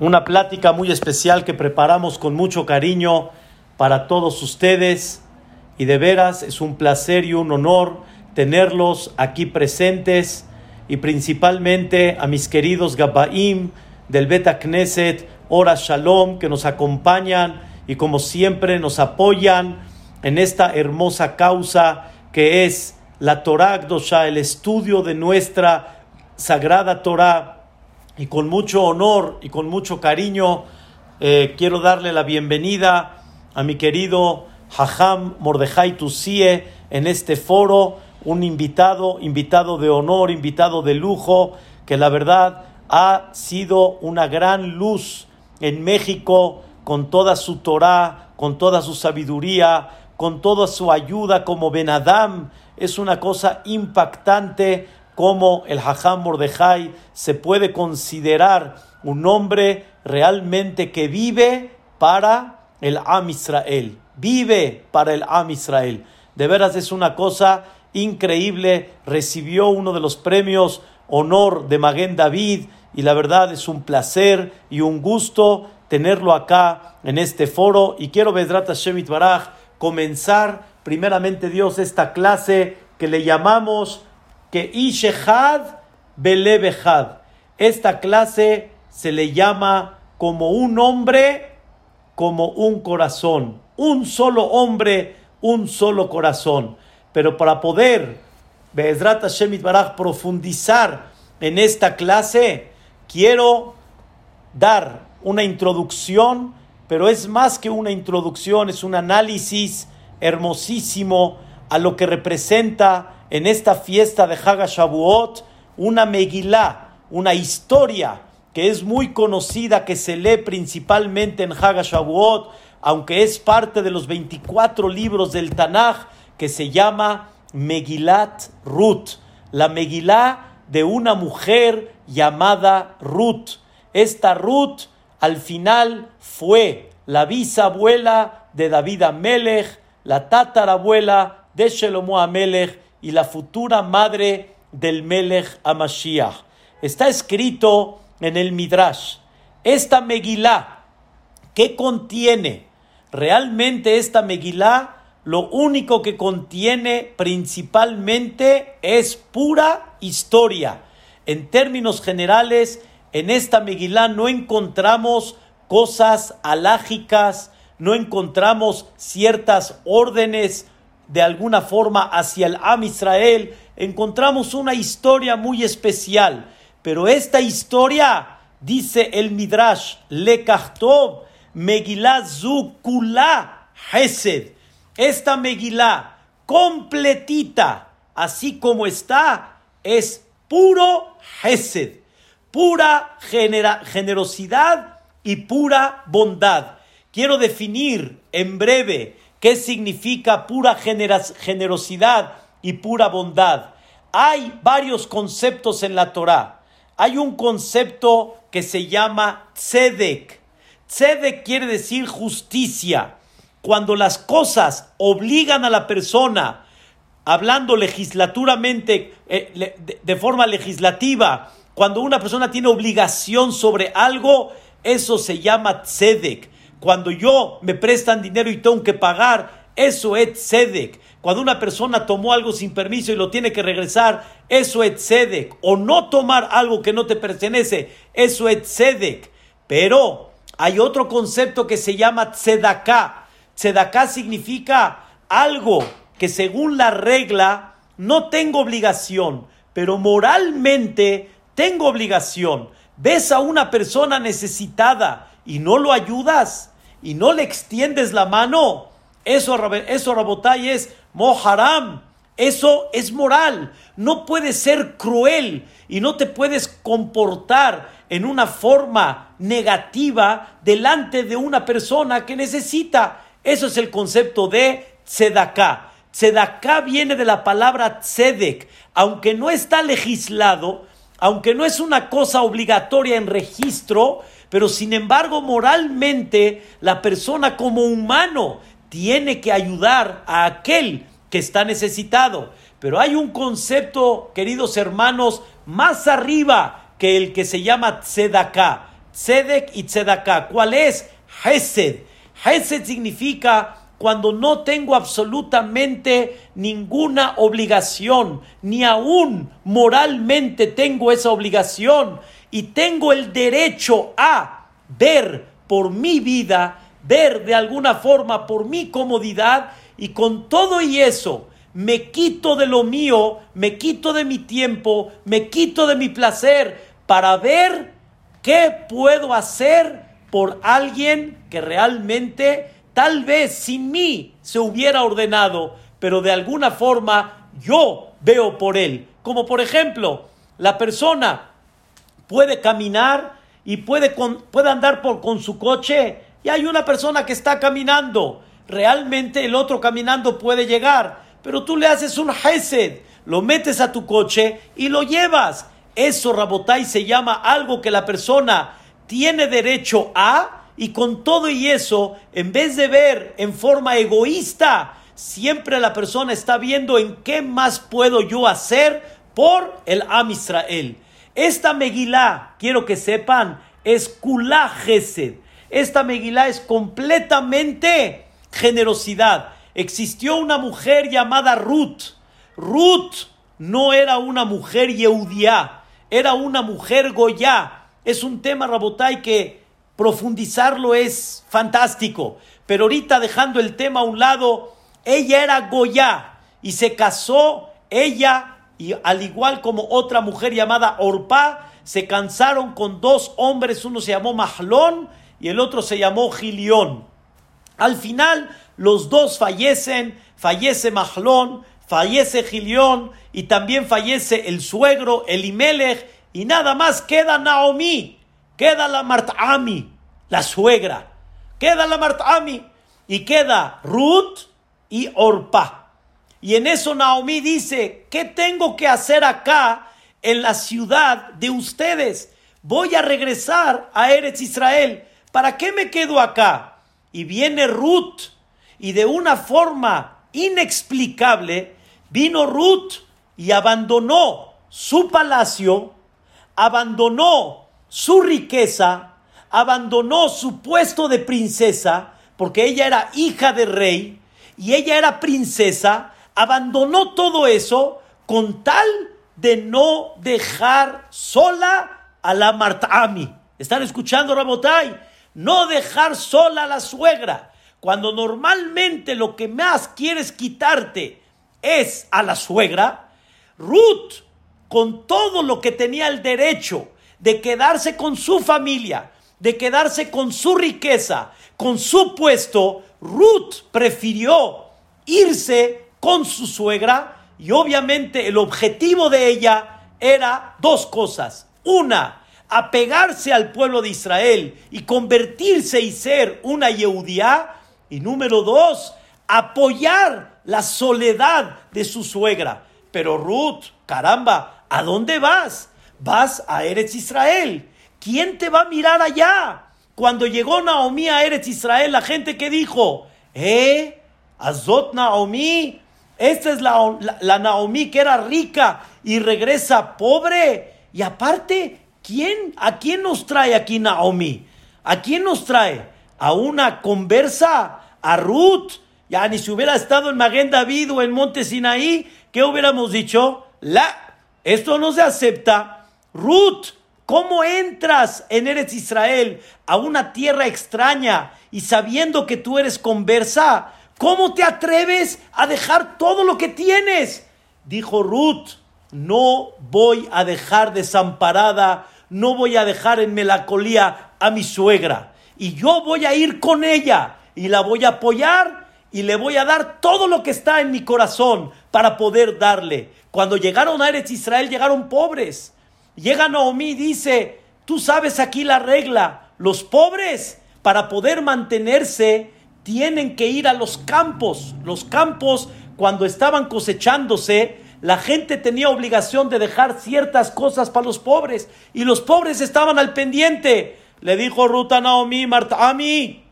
una plática muy especial que preparamos con mucho cariño para todos ustedes y de veras es un placer y un honor tenerlos aquí presentes y principalmente a mis queridos Gabaim del Beta Knesset, Ora Shalom, que nos acompañan y como siempre nos apoyan en esta hermosa causa que es la Torah Gdosha, el estudio de nuestra sagrada Torah. Y con mucho honor y con mucho cariño eh, quiero darle la bienvenida a mi querido Hajam Mordejai Tusie en este foro, un invitado, invitado de honor, invitado de lujo, que la verdad ha sido una gran luz en México con toda su Torah, con toda su sabiduría, con toda su ayuda como Benadam. Es una cosa impactante como el Hajam Mordejai se puede considerar un hombre realmente que vive para el Am Israel, vive para el Am Israel. De veras es una cosa increíble. Recibió uno de los premios honor de Maguen David y la verdad es un placer y un gusto tenerlo acá en este foro. Y quiero, Bedrat Shemit Baraj, comenzar primeramente Dios esta clase que le llamamos que Ishehad Belebehad. Esta clase se le llama como un hombre, como un corazón. Un solo hombre, un solo corazón. Pero para poder, Be'ezrat Hashem Baraj, profundizar en esta clase, quiero dar una introducción, pero es más que una introducción, es un análisis hermosísimo a lo que representa en esta fiesta de Haga Shavuot una Megilá, una historia que es muy conocida, que se lee principalmente en Haga Shavuot, aunque es parte de los 24 libros del Tanaj, que se llama Megilat Ruth, la Megilá de una mujer llamada Ruth. Esta Ruth al final fue la bisabuela de David Amelech, la tatarabuela de Shelomo Amelech y la futura madre del Melech Amashiach. Está escrito en el Midrash. Esta Megilá, ¿qué contiene? Realmente esta Megilá lo único que contiene principalmente es pura historia. En términos generales, en esta Megilá no encontramos cosas alágicas, no encontramos ciertas órdenes de alguna forma hacia el Am Israel, encontramos una historia muy especial. Pero esta historia, dice el Midrash, le Kachtov, Megillah Zukula Hesed. Esta Megillah completita, así como está, es puro Hesed, pura generosidad y pura bondad. Quiero definir en breve ¿Qué significa pura generosidad y pura bondad? Hay varios conceptos en la Torah. Hay un concepto que se llama tzedek. Tzedek quiere decir justicia. Cuando las cosas obligan a la persona, hablando legislaturamente, eh, de forma legislativa, cuando una persona tiene obligación sobre algo, eso se llama tzedek. Cuando yo me prestan dinero y tengo que pagar, eso es tzedek. Cuando una persona tomó algo sin permiso y lo tiene que regresar, eso es tzedek. O no tomar algo que no te pertenece, eso es tzedek. Pero hay otro concepto que se llama tzedaká. Tzedaká significa algo que según la regla no tengo obligación, pero moralmente tengo obligación. Ves a una persona necesitada y no lo ayudas, y no le extiendes la mano, eso, eso Rabotay es moharam. Eso es moral. No puedes ser cruel y no te puedes comportar en una forma negativa delante de una persona que necesita. Eso es el concepto de tzedaká. Tzedaká viene de la palabra tzedek. Aunque no está legislado, aunque no es una cosa obligatoria en registro, pero sin embargo moralmente la persona como humano tiene que ayudar a aquel que está necesitado. Pero hay un concepto, queridos hermanos, más arriba que el que se llama tzedaká. tzedek y tzedaká. ¿Cuál es? Hesed. Hesed significa cuando no tengo absolutamente ninguna obligación, ni aún moralmente tengo esa obligación y tengo el derecho a ver por mi vida, ver de alguna forma por mi comodidad y con todo y eso me quito de lo mío, me quito de mi tiempo, me quito de mi placer para ver qué puedo hacer por alguien que realmente Tal vez sin mí se hubiera ordenado, pero de alguna forma yo veo por él. Como por ejemplo, la persona puede caminar y puede, puede andar por, con su coche y hay una persona que está caminando. Realmente el otro caminando puede llegar, pero tú le haces un hesed, lo metes a tu coche y lo llevas. Eso, Rabotai, se llama algo que la persona tiene derecho a y con todo y eso, en vez de ver en forma egoísta, siempre la persona está viendo en qué más puedo yo hacer por el Am Israel. Esta Megilá, quiero que sepan, es Kulá Gesed. Esta Megilá es completamente generosidad. Existió una mujer llamada Ruth. Ruth no era una mujer Yehudiá, era una mujer Goyá. Es un tema, Rabotai, que profundizarlo es fantástico. Pero ahorita dejando el tema a un lado, ella era Goya y se casó ella y al igual como otra mujer llamada Orpa, se cansaron con dos hombres, uno se llamó Mahlón y el otro se llamó Gilión. Al final los dos fallecen, fallece Mahlón, fallece Gilión y también fallece el suegro Elimelech y nada más queda Naomi queda la Martami, la suegra, queda la Martami y queda Ruth y Orpa. Y en eso Naomi dice, ¿qué tengo que hacer acá en la ciudad de ustedes? Voy a regresar a Eretz Israel. ¿Para qué me quedo acá? Y viene Ruth y de una forma inexplicable vino Ruth y abandonó su palacio, abandonó su riqueza, abandonó su puesto de princesa, porque ella era hija de rey y ella era princesa, abandonó todo eso con tal de no dejar sola a la Martami. ¿Están escuchando, Rabotai? No dejar sola a la suegra. Cuando normalmente lo que más quieres quitarte es a la suegra, Ruth, con todo lo que tenía el derecho de quedarse con su familia, de quedarse con su riqueza, con su puesto, Ruth prefirió irse con su suegra y obviamente el objetivo de ella era dos cosas. Una, apegarse al pueblo de Israel y convertirse y ser una Yehudía. Y número dos, apoyar la soledad de su suegra. Pero Ruth, caramba, ¿a dónde vas? vas a Eretz Israel. ¿Quién te va a mirar allá? Cuando llegó Naomi a Eretz Israel, la gente que dijo, ¿eh? Azot Naomi, esta es la, la, Naomi que era rica y regresa pobre. Y aparte, ¿quién, ¿a quién nos trae aquí Naomi? ¿A quién nos trae? ¿A una conversa? ¿A Ruth? Ya ni si hubiera estado en Maguen David o en Monte Sinaí, ¿qué hubiéramos dicho? La, esto no se acepta. Ruth, ¿cómo entras en Eretz Israel a una tierra extraña y sabiendo que tú eres conversa? ¿Cómo te atreves a dejar todo lo que tienes? Dijo Ruth, no voy a dejar desamparada, no voy a dejar en melancolía a mi suegra. Y yo voy a ir con ella y la voy a apoyar y le voy a dar todo lo que está en mi corazón para poder darle. Cuando llegaron a Eretz Israel llegaron pobres. Llega Naomi y dice, tú sabes aquí la regla, los pobres para poder mantenerse tienen que ir a los campos. Los campos cuando estaban cosechándose, la gente tenía obligación de dejar ciertas cosas para los pobres y los pobres estaban al pendiente. Le dijo Ruta Naomi, Marta, a mí,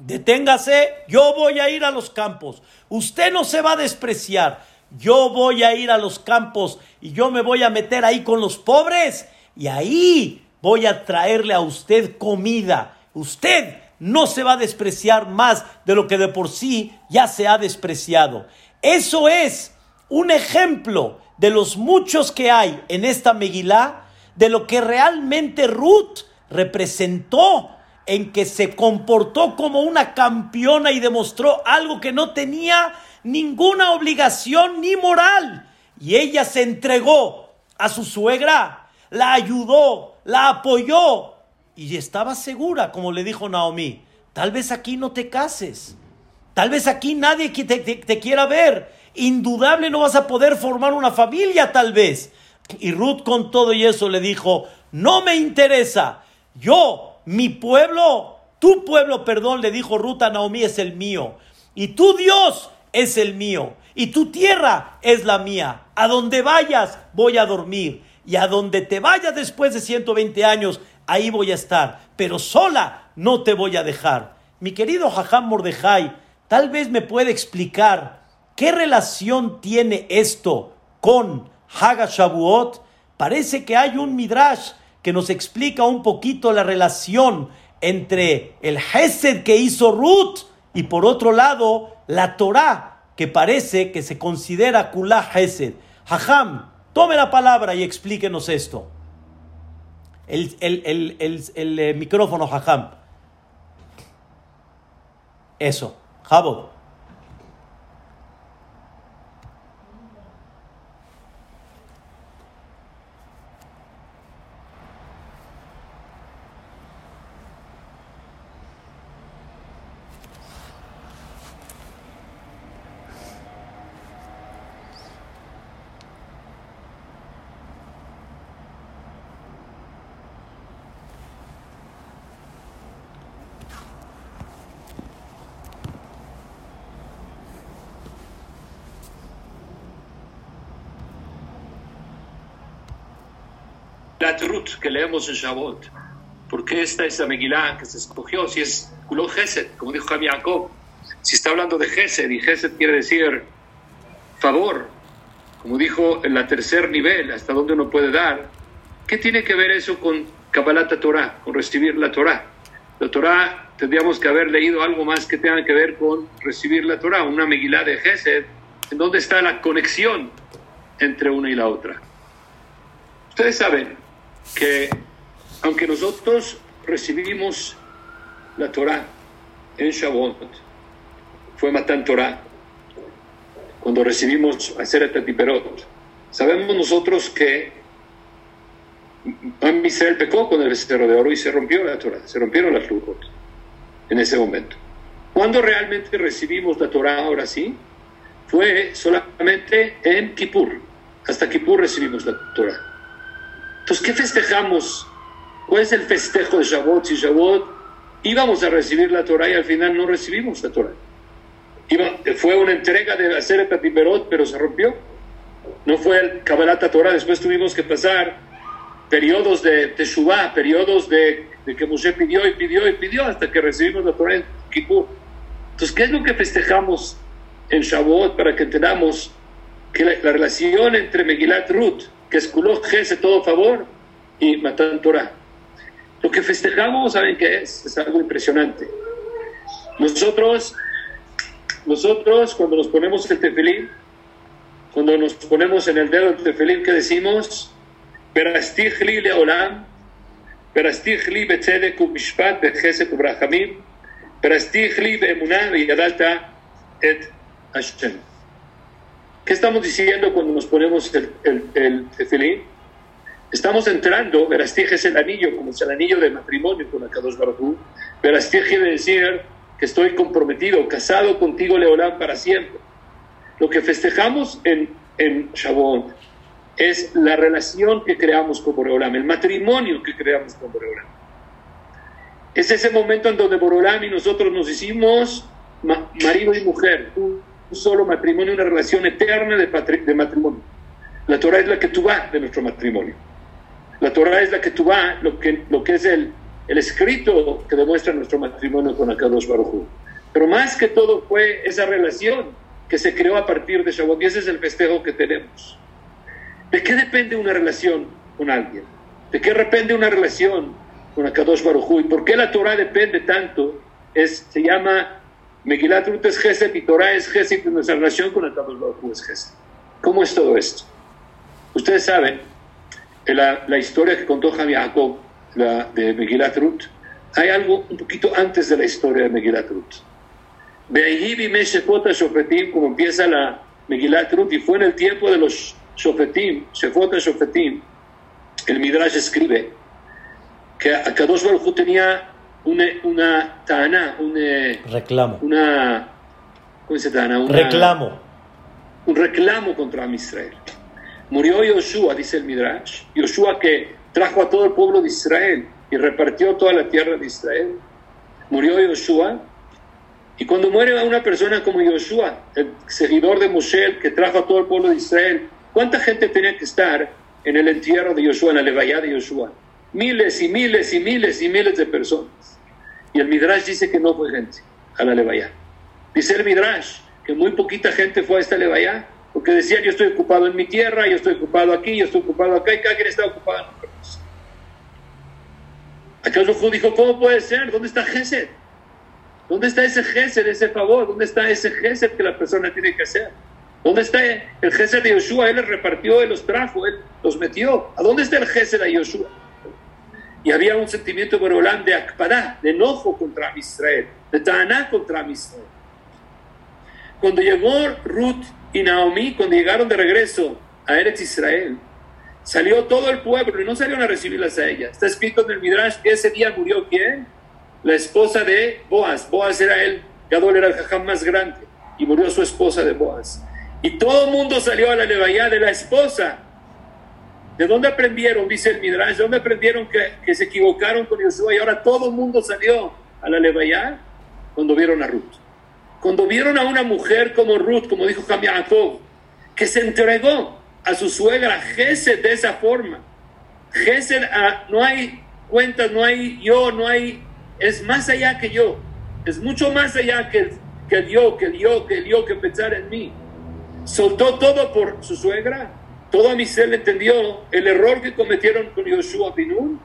deténgase, yo voy a ir a los campos. Usted no se va a despreciar yo voy a ir a los campos y yo me voy a meter ahí con los pobres y ahí voy a traerle a usted comida. Usted no se va a despreciar más de lo que de por sí ya se ha despreciado. Eso es un ejemplo de los muchos que hay en esta Megilá, de lo que realmente Ruth representó en que se comportó como una campeona y demostró algo que no tenía ninguna obligación ni moral. Y ella se entregó a su suegra, la ayudó, la apoyó y estaba segura, como le dijo Naomi, tal vez aquí no te cases, tal vez aquí nadie te, te quiera ver, indudable no vas a poder formar una familia tal vez. Y Ruth con todo y eso le dijo, no me interesa, yo, mi pueblo, tu pueblo, perdón, le dijo Ruth a Naomi, es el mío. Y tu Dios es el mío. Y tu tierra es la mía. A donde vayas voy a dormir. Y a donde te vayas después de 120 años, ahí voy a estar. Pero sola no te voy a dejar. Mi querido Jajam Mordejai, tal vez me puede explicar qué relación tiene esto con Haga Shavuot. Parece que hay un midrash que nos explica un poquito la relación entre el Hesed que hizo Ruth y por otro lado la Torah, que parece que se considera Kula Hesed. Hajam, tome la palabra y explíquenos esto. El, el, eh, micrófono, Hajam. Eso, Jabo. la Ruth que leemos en Shavuot. porque esta es la Megilá que se escogió? Si es Kulot Gesed, como dijo Javi Jacob. Si está hablando de Gesed, y Gesed quiere decir favor, como dijo en la tercer nivel, hasta donde uno puede dar, ¿qué tiene que ver eso con Kabbalat Torah, con recibir la Torah? La Torah tendríamos que haber leído algo más que tenga que ver con recibir la Torah, una Megilá de Gesed, en donde está la conexión entre una y la otra. Ustedes saben que aunque nosotros recibimos la Torah en Shavuot, fue Matan Torah, cuando recibimos Aseret Tiperot, sabemos nosotros que Israel pecó con el becerro de oro y se rompió la Torah, se rompieron las luchas en ese momento. Cuando realmente recibimos la Torah ahora sí? Fue solamente en Kippur. Hasta Kippur recibimos la Torah. Entonces, ¿qué festejamos? ¿Cuál es el festejo de Shavuot? Si Shavuot íbamos a recibir la Torah y al final no recibimos la Torah. fue una entrega de hacer el Tiberot, pero se rompió. No fue el Kabbalat Torah. Después tuvimos que pasar periodos de Teshuvah, periodos de, que Moshe pidió y pidió y pidió hasta que recibimos la Torah en Kippur. Entonces, ¿qué es lo que festejamos en Shavuot para que entendamos que la, la relación entre Megilat Ruth que es Kulot todo favor y Matan Torah. Lo que festejamos, ¿saben qué es? Es algo impresionante. Nosotros, nosotros cuando nos ponemos el tefilín, cuando nos ponemos en el dedo el tefilín, ¿qué decimos? Perastigli leolam, perastigli betzedek umishpat bechesed ubrachamim, perastigli beemunah veyadalta et Hashem. ¿Qué estamos diciendo cuando nos ponemos el, el, tefilín? Estamos entrando, verastig es el anillo, como es el anillo de matrimonio con Akadosh Baruj Verastig quiere decir que estoy comprometido, casado contigo, Leolán, para siempre. Lo que festejamos en, en Shavuot es la relación que creamos con Boreolam, el matrimonio que creamos con Boreolam. Es ese momento en donde Boreolam y nosotros nos hicimos marido y mujer, un solo matrimonio, una relación eterna de, de matrimonio. La Torah es la que tú vas de nuestro matrimonio. La Torah es la que tú vas, lo que, lo que es el, el escrito que demuestra nuestro matrimonio con Akadosh Baruj Pero más que todo fue esa relación que se creó a partir de Shavuot y ese es el festejo que tenemos. ¿De qué depende una relación con alguien? ¿De qué depende una relación con Akadosh Baruj ¿Y por qué la Torah depende tanto? Es, se llama Megilat Ruth es Gesed y Torah es Gesed y nuestra relación con Akadosh Baruj es Gesed. ¿Cómo es todo esto? Ustedes saben, la, la historia que contó Javi Jacob, la de Megilat Ruth, hay algo un poquito antes de la historia de Megilat Shofetim, como empieza la Megilat Ruth, y fue en el tiempo de los Shofetim, Shefota Shofetim, el Midrash escribe que Akadosh Baruj tenía una, una tana, un eh, reclamo. Una, ¿Cómo se tana? Un reclamo. Un reclamo contra Israel. Murió Yoshua, dice el Midrash. Yoshua que trajo a todo el pueblo de Israel y repartió toda la tierra de Israel. Murió Yoshua. Y cuando muere una persona como Yoshua, el seguidor de Moshe, que trajo a todo el pueblo de Israel, ¿cuánta gente tenía que estar en el entierro de Yoshua, en la levaya de Yoshua? Miles y miles y miles y miles de personas. Y el Midrash dice que no fue gente a la levaya. Dice el Midrash que muy poquita gente fue a esta levaya, porque decían yo estoy ocupado en mi tierra, yo estoy ocupado aquí, yo estoy ocupado acá, y cada quien está ocupado en otra cosa. Acá dijo, ¿cómo puede ser? ¿Dónde está Gesed? ¿Dónde está ese Gesed, ese favor? ¿Dónde está ese Gesed que la persona tiene que hacer? ¿Dónde está el Gesed de Yoshua? Él les repartió, él los trajo, él los metió. ¿A dónde está el Gesed de Yoshua? Y había un sentimiento Borolán de Akpadá, de enojo contra Israel, de Ta'aná contra Israel. Cuando llegó Ruth y Naomi, cuando llegaron de regreso a Eretz Israel, salió todo el pueblo y no salieron a recibirlas a ella. Está escrito en el Midrash que ese día murió quién? La esposa de Boaz. Boaz era él, Gadol era el jajam más grande y murió su esposa de Boaz. Y todo el mundo salió a la levaya de la esposa. ¿De dónde aprendieron? Dice el Midrash. ¿De dónde aprendieron que, se equivocaron con Yeshua y ahora todo el mundo salió a la levaya? Cuando vieron a Ruth. Cuando vieron a una mujer como Ruth, como dijo Jacob, que se entregó a su suegra Gesed de esa forma. Gesed, ah, no hay cuentas, no hay yo, no hay, es más allá que yo, es mucho más allá que, que el yo, que el yo, que el yo, que pensar en mí. Soltó todo por su suegra, todo a mi ser le entendió el error que cometieron con Yoshua Binun,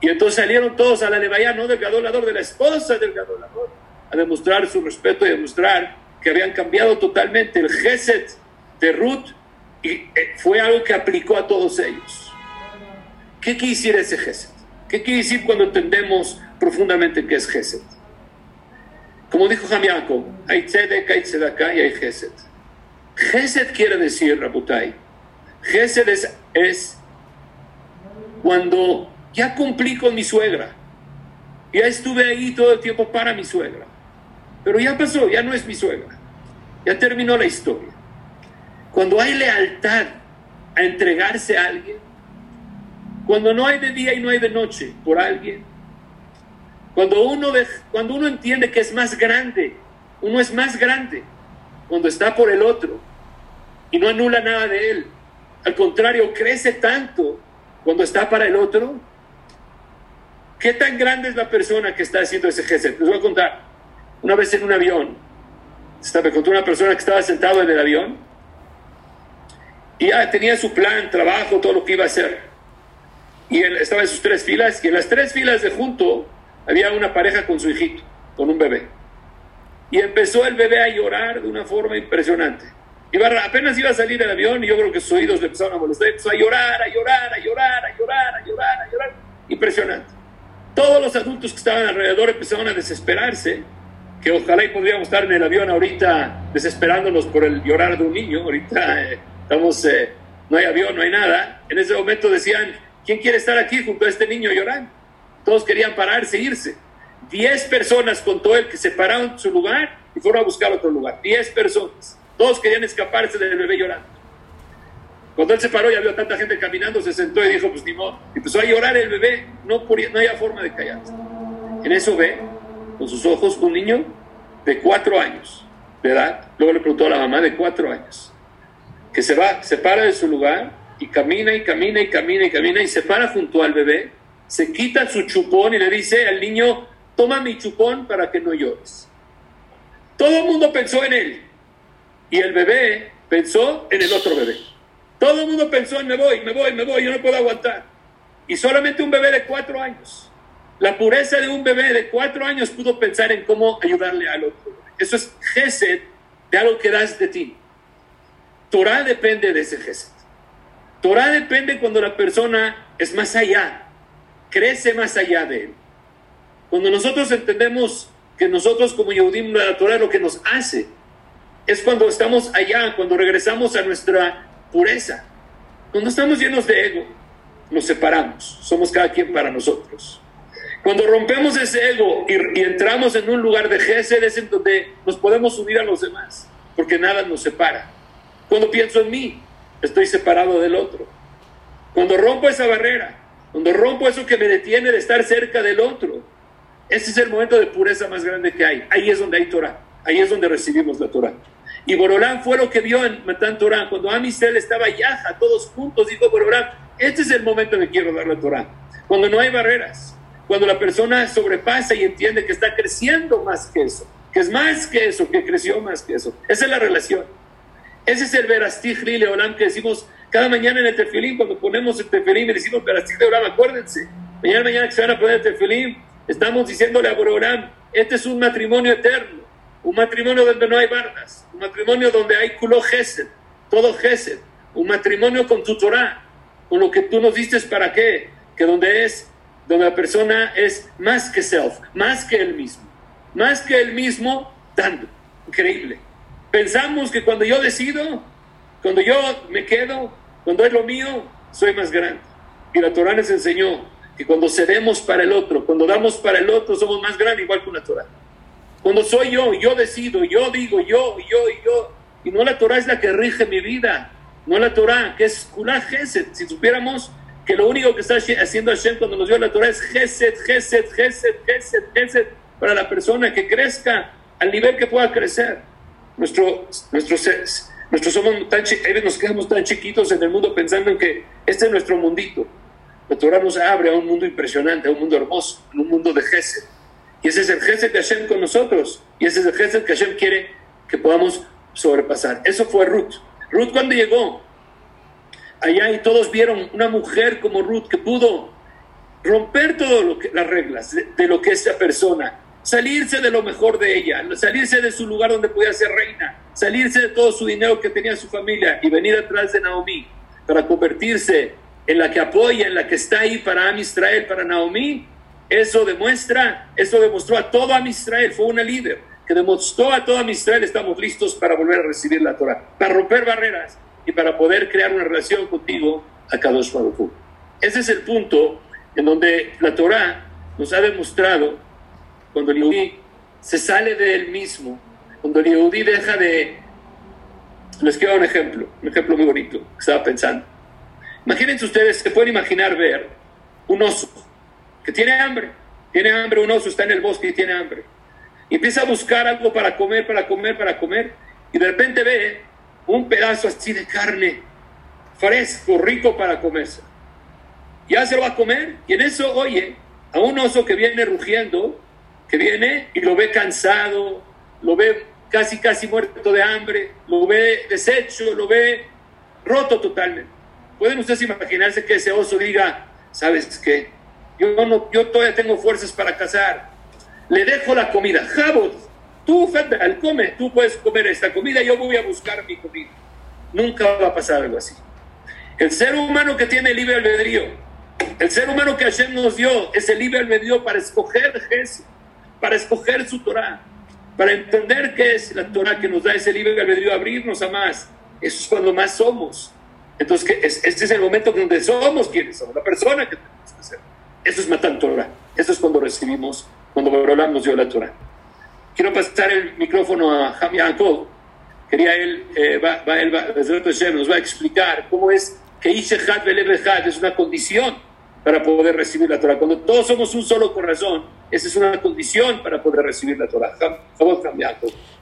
y entonces salieron todos a la levaya, no del gadolador, de la esposa del gadolador, a demostrar su respeto y demostrar que habían cambiado totalmente el Gesed de Ruth y eh, fue algo que aplicó a todos ellos. ¿Qué quiere decir ese Gesed? ¿Qué quiere decir cuando entendemos profundamente qué es Gesed? Como dijo Jamiaco, hay tzedek, hay tzedakah y hay Gesed. Gesed quiere decir, Rabutai, Gesed es, es cuando ya cumplí con mi suegra, ya estuve ahí todo el tiempo para mi suegra, pero ya pasó, ya no es mi suegra, ya terminó la historia. Cuando hay lealtad a entregarse a alguien, cuando no hay de día y no hay de noche por alguien, cuando uno, cuando uno entiende que es más grande, uno es más grande cuando está por el otro y no anula nada de él. Al contrario, crece tanto cuando está para el otro. ¿Qué tan grande es la persona que está haciendo ese gesto? Les voy a contar. Una vez en un avión, me contó una persona que estaba sentado en el avión y ya tenía su plan, trabajo, todo lo que iba a hacer. Y él estaba en sus tres filas, y en las tres filas de junto había una pareja con su hijito, con un bebé. Y empezó el bebé a llorar de una forma impresionante. Iba, apenas iba a salir el avión y yo creo que sus oídos le empezaron a molestar. Empezó a llorar, a llorar, a llorar, a llorar, a llorar, a llorar. Impresionante. Todos los adultos que estaban alrededor empezaron a desesperarse, que ojalá y podríamos estar en el avión ahorita desesperándonos por el llorar de un niño. Ahorita eh, Estamos, eh, no hay avión, no hay nada. En ese momento decían, ¿quién quiere estar aquí junto a este niño llorando? Todos querían pararse, irse. Diez personas contó él que se pararon su lugar y fueron a buscar otro lugar. Diez personas. Todos querían escaparse del bebé llorando. Cuando él se paró y vio tanta gente caminando, se sentó y dijo, pues ni modo. Empezó a llorar el bebé, no, no había forma de callarse. En eso ve, con sus ojos, un niño de cuatro años de edad. Luego le preguntó a la mamá de cuatro años que se va, se para de su lugar y camina y camina y camina y camina y se para junto al bebé, se quita su chupón y le dice al niño, toma mi chupón para que no llores. Todo el mundo pensó en él y el bebé pensó en el otro bebé. Todo el mundo pensó en me voy, me voy, me voy, yo no puedo aguantar. Y solamente un bebé de cuatro años. La pureza de un bebé de cuatro años pudo pensar en cómo ayudarle al otro. Eso es gesed de algo que das de ti. Torah depende de ese gesed. Torah depende cuando la persona es más allá, crece más allá de él. Cuando nosotros entendemos que nosotros como Yehudim, la Torah lo que nos hace es cuando estamos allá, cuando regresamos a nuestra pureza. Cuando estamos llenos de ego, nos separamos, somos cada quien para nosotros. Cuando rompemos ese ego y, entramos en un lugar de Gesed es en donde nos podemos unir a los demás, porque nada nos separa. Cuando pienso en mí, estoy separado del otro. Cuando rompo esa barrera, cuando rompo eso que me detiene de estar cerca del otro, ese es el momento de pureza más grande que hay. Ahí es donde hay Torah, ahí es donde recibimos la Torah. Y Borolán fue lo que vio en Matán Torah, cuando Amisel estaba yaja, todos juntos, dijo Borolán, este es el momento que quiero dar la Torah. Cuando no hay barreras, cuando la persona sobrepasa y entiende que está creciendo más que eso, que es más que eso, que creció más que eso. Esa es la relación. Ese es el Verastij Leolam que decimos cada mañana en el tefilín, cuando ponemos el tefilín, le decimos Verastij Leolam, acuérdense. Mañana, mañana que se van a poner el tefilín, estamos diciéndole a Borolam, este es un matrimonio eterno, un matrimonio donde no hay bardas, un matrimonio donde hay culo gesed, todo gesed, un matrimonio con tu Torah, con lo que tú nos diste para qué, que donde es, donde la persona es más que self, más que él mismo, más que él mismo dando, increíble. Pensamos que cuando yo decido, cuando yo me quedo, cuando es lo mío, soy más grande. Y la Torah nos enseñó que cuando cedemos para el otro, cuando damos para el otro, somos más grandes, igual que una Torah. Cuando soy yo, yo decido, yo digo, yo, yo, yo, y no la Torah es la que rige mi vida, no la Torah, que es Kulá Gesed. Si supiéramos que lo único que está haciendo Hashem cuando nos dio la Torah es Gesed, Gesed, Gesed, Gesed, Gesed, para la persona que crezca al nivel que pueda crecer. Nuestro, nuestro, nuestros somos tan nos quedamos tan chiquitos en el mundo pensando en que este es nuestro mundito. La Torah nos abre a un mundo impresionante, a un mundo hermoso, a un mundo de Gesed. Y ese es el Gesed que Hashem con nosotros. Y ese es el Gesed que Hashem quiere que podamos sobrepasar. Eso fue Ruth. Ruth cuando llegó allá y todos vieron una mujer como Ruth que pudo romper todas las reglas de, de, lo que es esa persona, salirse de lo mejor de ella, salirse de su lugar donde podía ser reina, salirse de todo su dinero que tenía su familia y venir atrás de Naomi para convertirse en la que apoya, en la que está ahí para Am Israel, para Naomi, eso demuestra, eso demostró a todo Am Israel, fue una líder que demostró a todo Am Israel, estamos listos para volver a recibir la Torah, para romper barreras y para poder crear una relación contigo a Kadosh Baruch Ese es el punto en donde la Torah nos ha demostrado cuando el Yehudi se sale de él mismo, cuando el Yehudi deja de... Les quiero un ejemplo, un ejemplo muy bonito que estaba pensando. Imagínense ustedes, se pueden imaginar ver un oso que tiene hambre, tiene hambre, un oso está en el bosque y tiene hambre. Y empieza a buscar algo para comer, para comer, para comer, y de repente ve un pedazo así de carne fresco, rico para comerse. Ya se lo va a comer, y en eso oye a un oso que viene rugiendo que viene y lo ve cansado, lo ve casi, casi muerto de hambre, lo ve deshecho, lo ve roto totalmente. ¿Pueden ustedes imaginarse que ese oso diga, ¿sabes qué? Yo, no, yo todavía tengo fuerzas para cazar. Le dejo la comida. Jabot, tú, Federal, come, tú puedes comer esta comida, yo voy a buscar mi comida. Nunca va a pasar algo así. El ser humano que tiene libre albedrío, el ser humano que Hashem nos dio, es el libre albedrío para escoger Jesús para escoger su Torah, para entender qué es la Torah que nos da ese libre albedrío, abrirnos a más. Eso es cuando más somos. Entonces, este es el momento donde somos quienes somos, la persona que tenemos que ser. Eso es matar Torah. Eso es cuando recibimos, cuando Borolam nos dio la Torah. Quiero pasar el micrófono a Ham Yaakov. Quería él, eh, va, él nos va a explicar cómo es que Ishechat Belebechat es una condición para poder recibir la Torah. Cuando todos somos un solo corazón, esa es una condición para poder recibir la Torah.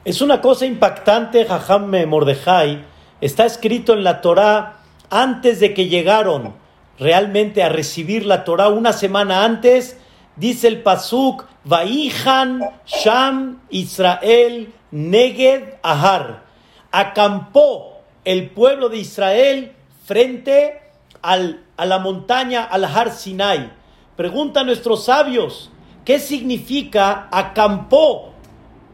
Es una cosa impactante, Jajam Mordejai. Está escrito en la Torah antes de que llegaron realmente a recibir la Torah, una semana antes, dice el Pasuk, Vaihan Sham Israel Neged Ahar. Acampó el pueblo de Israel frente al a la montaña, al Har Sinai. Pregunta a nuestros sabios, ¿qué significa acampó?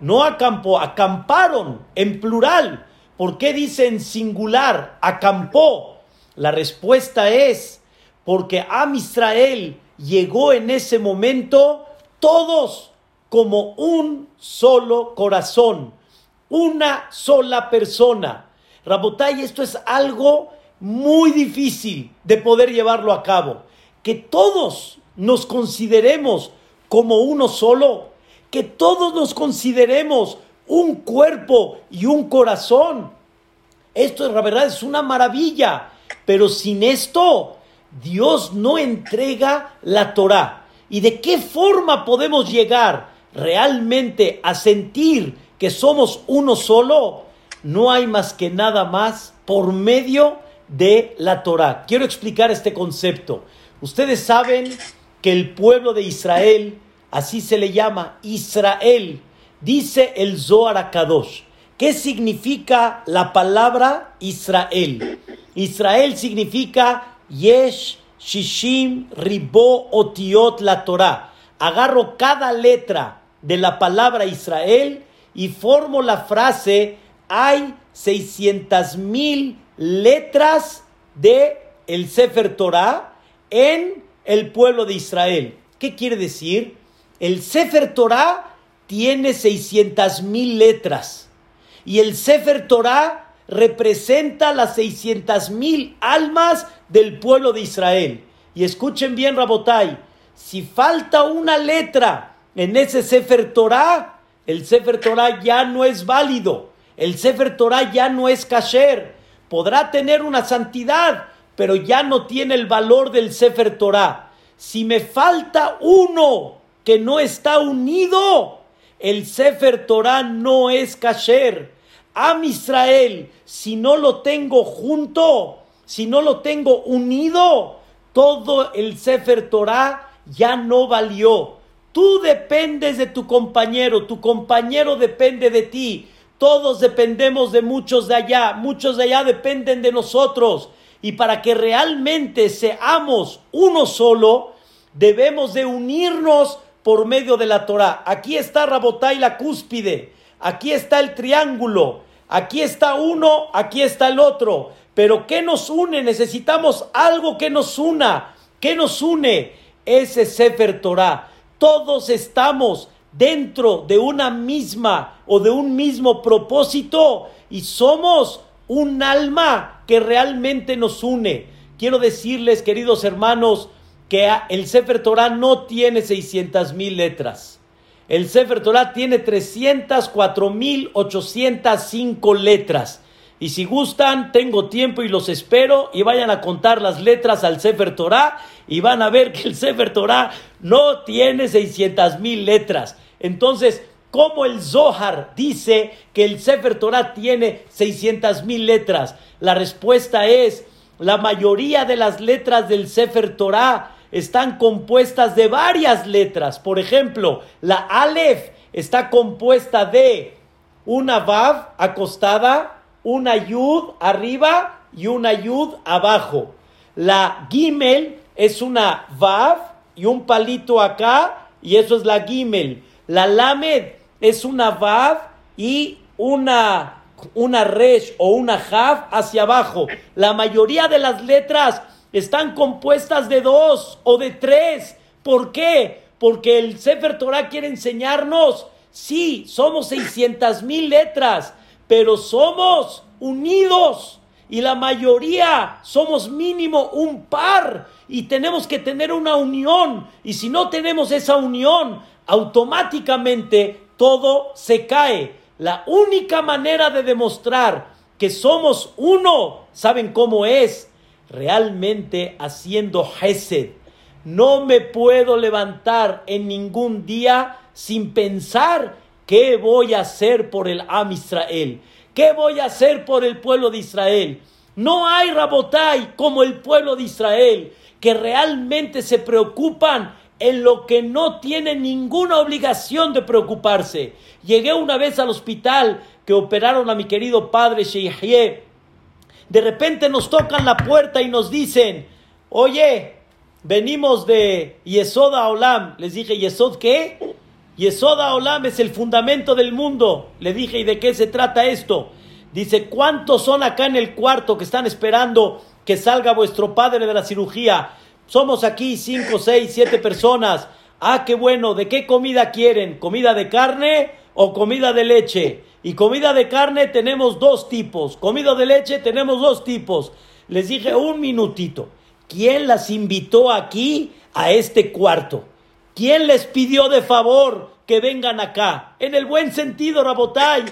No acampó, acamparon en plural. ¿Por qué dice en singular acampó? La respuesta es porque Am Israel llegó en ese momento todos como un solo corazón, una sola persona. Rabotay, esto es algo muy difícil de poder llevarlo a cabo. Que todos nos consideremos como uno solo, que todos nos consideremos un cuerpo y un corazón. Esto la verdad es una maravilla, pero sin esto Dios no entrega la Torah. ¿Y de qué forma podemos llegar realmente a sentir que somos uno solo? No hay más que nada más por medio de la Torah. Quiero explicar este concepto. Ustedes saben que el pueblo de Israel, así se le llama, Israel, dice el Zohar Kadosh. ¿Qué significa la palabra Israel? Israel significa Yesh, Shishim, Ribo, Otiot, la Torah. Agarro cada letra de la palabra Israel y formo la frase hay 600 mil letras de el Sefer Torah en el pueblo de Israel. ¿Qué quiere decir? El Sefer Torah tiene 600 mil letras y el Sefer Torah representa las 600 mil almas del pueblo de Israel. Y escuchen bien, Rabotai, si falta una letra en ese Sefer Torah, el Sefer Torah ya no es válido, el Sefer Torah ya no es kasher, podrá tener una santidad, pero ya no tiene el valor del Sefer Torah. Si me falta uno que no está unido, el Sefer Torah no es kasher. Am Israel, si no lo tengo junto, si no lo tengo unido, todo el Sefer Torah ya no valió. Tú dependes de tu compañero, tu compañero depende de ti. Todos dependemos de muchos de allá, muchos de allá dependen de nosotros. Y para que realmente seamos uno solo, debemos de unirnos por medio de la Torah. Aquí está Rabotai la cúspide, aquí está el triángulo, aquí está uno, aquí está el otro. Pero ¿qué nos une? Necesitamos algo que nos una. ¿Qué nos une? Ese Sefer Torah. Todos estamos dentro de una misma o de un mismo propósito y somos un alma que realmente nos une. Quiero decirles, queridos hermanos, que el Sefer Torah no tiene 600 mil letras. El Sefer Torah tiene 304 mil 805 letras. Y si gustan, tengo tiempo y los espero y vayan a contar las letras al Sefer Torah y van a ver que el Sefer Torah no tiene 600 mil letras. Entonces, ¿cómo el Zohar dice que el Sefer Torah tiene 600 mil letras? La respuesta es, la mayoría de las letras del Sefer Torah están compuestas de varias letras. Por ejemplo, la Aleph está compuesta de una Vav acostada, una yud arriba y una yud abajo. La gimel es una vav y un palito acá y eso es la gimel. La lamed es una vav y una, una resh o una jav hacia abajo. La mayoría de las letras están compuestas de dos o de tres. ¿Por qué? Porque el Sefer Torah quiere enseñarnos, sí, somos 600 mil letras, pero somos unidos y la mayoría somos mínimo un par y tenemos que tener una unión y si no tenemos esa unión automáticamente todo se cae. La única manera de demostrar que somos uno, ¿saben cómo es? Realmente haciendo Hesed. No me puedo levantar en ningún día sin pensar qué voy a hacer por el Am Israel. ¿Qué voy a hacer por el pueblo de Israel? No hay Rabotai como el pueblo de Israel que realmente se preocupan en lo que no tienen ninguna obligación de preocuparse. Llegué una vez al hospital que operaron a mi querido padre Sheikhye. De repente nos tocan la puerta y nos dicen, oye, venimos de Yesoda Olam. Les dije, ¿Yesod qué? Yesoda Olam es el fundamento del mundo. Le dije, ¿y de qué se trata esto? Dice, ¿cuántos son acá en el cuarto que están esperando que salga vuestro padre de la cirugía? Somos aquí cinco, seis, siete personas. Ah, qué bueno. ¿De qué comida quieren? ¿Comida de carne o comida de leche? Y comida de carne tenemos dos tipos. Comida de leche tenemos dos tipos. Les dije un minutito. ¿Quién las invitó aquí a este cuarto? ¿Quién les pidió de favor que vengan acá? En el buen sentido, Rabotay.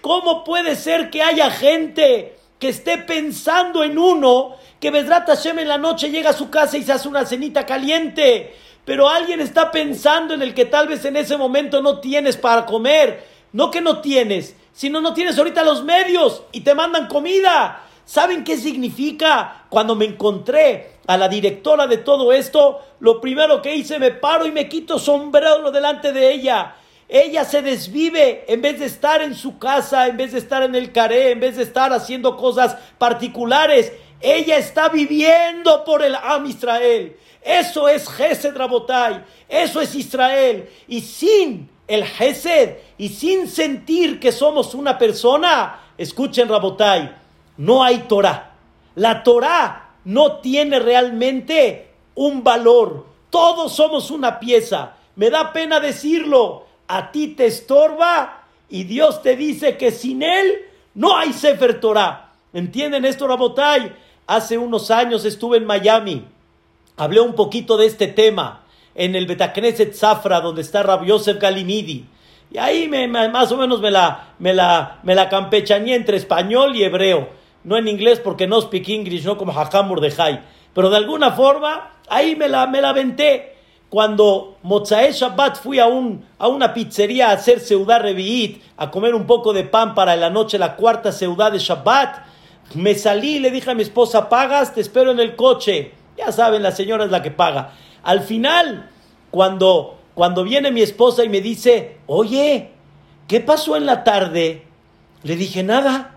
¿Cómo puede ser que haya gente que esté pensando en uno que Bedrat Hashem en la noche llega a su casa y se hace una cenita caliente? Pero alguien está pensando en el que tal vez en ese momento no tienes para comer. No que no tienes, sino no tienes ahorita los medios y te mandan comida. ¿Saben qué significa? Cuando me encontré a la directora de todo esto, lo primero que hice, me paro y me quito sombrero delante de ella. Ella se desvive en vez de estar en su casa, en vez de estar en el caré, en vez de estar haciendo cosas particulares. Ella está viviendo por el Am Israel. Eso es Gesed Rabotai. Eso es Israel. Y sin el Gesed y sin sentir que somos una persona, escuchen Rabotai, no hay Torah. La Torah no tiene realmente un valor. Todos somos una pieza. Me da pena decirlo. A ti te estorba y Dios te dice que sin él no hay Sefer Torah. ¿Entienden esto, Rabotai? Hace unos años estuve en Miami. Hablé un poquito de este tema en el Betacneset Zafra, donde está Rabbi Yosef Galimidi. Y ahí me, más o menos me la, me, la, me la campechañé entre español y hebreo. No en inglés porque no speak English, no como Hakam Mordejai. Pero de alguna forma, ahí me la, me la aventé. Cuando Mozae Shabbat fui a, un, a una pizzería a hacer seudá reviit, a comer un poco de pan para la noche, la cuarta seudá de Shabbat, me salí y le dije a mi esposa, pagas, te espero en el coche. Ya saben, la señora es la que paga. Al final, cuando, cuando viene mi esposa y me dice, oye, ¿qué pasó en la tarde? Le dije, nada.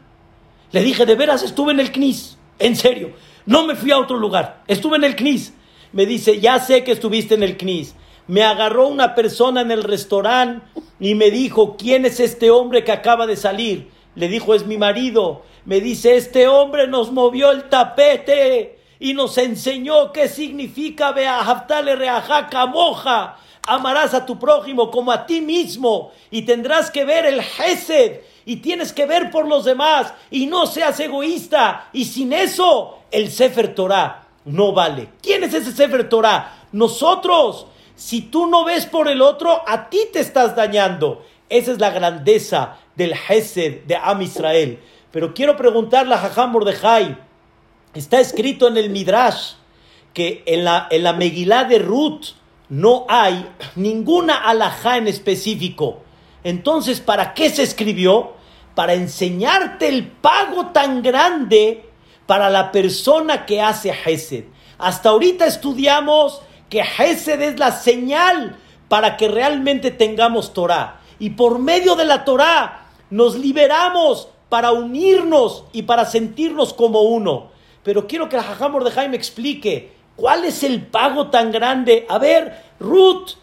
Le dije, de veras, estuve en el CNIS. En serio, no me fui a otro lugar. Estuve en el CNIS. Me dice, ya sé que estuviste en el CNIS. Me agarró una persona en el restaurante y me dijo, ¿quién es este hombre que acaba de salir? Le dijo, es mi marido. Me dice, este hombre nos movió el tapete y nos enseñó qué significa Beahaftale Reajaca moja. Amarás a tu prójimo como a ti mismo y tendrás que ver el Gesed y tienes que ver por los demás y no seas egoísta y sin eso el Sefer Torah no vale. ¿Quién es ese Sefer Torah? Nosotros. Si tú no ves por el otro, a ti te estás dañando. Esa es la grandeza del Gesed de Am Israel. Pero quiero preguntarle a Jajam Mordejai, Está escrito en el Midrash que en la, en la de Ruth no hay ninguna alajá en específico. Entonces, ¿para qué se escribió? Para enseñarte el pago tan grande para la persona que hace Hesed. Hasta ahorita estudiamos que Hesed es la señal para que realmente tengamos Torah. Y por medio de la Torah nos liberamos para unirnos y para sentirnos como uno. Pero quiero que el Jajam Mordejai me explique cuál es el pago tan grande. A ver, Ruth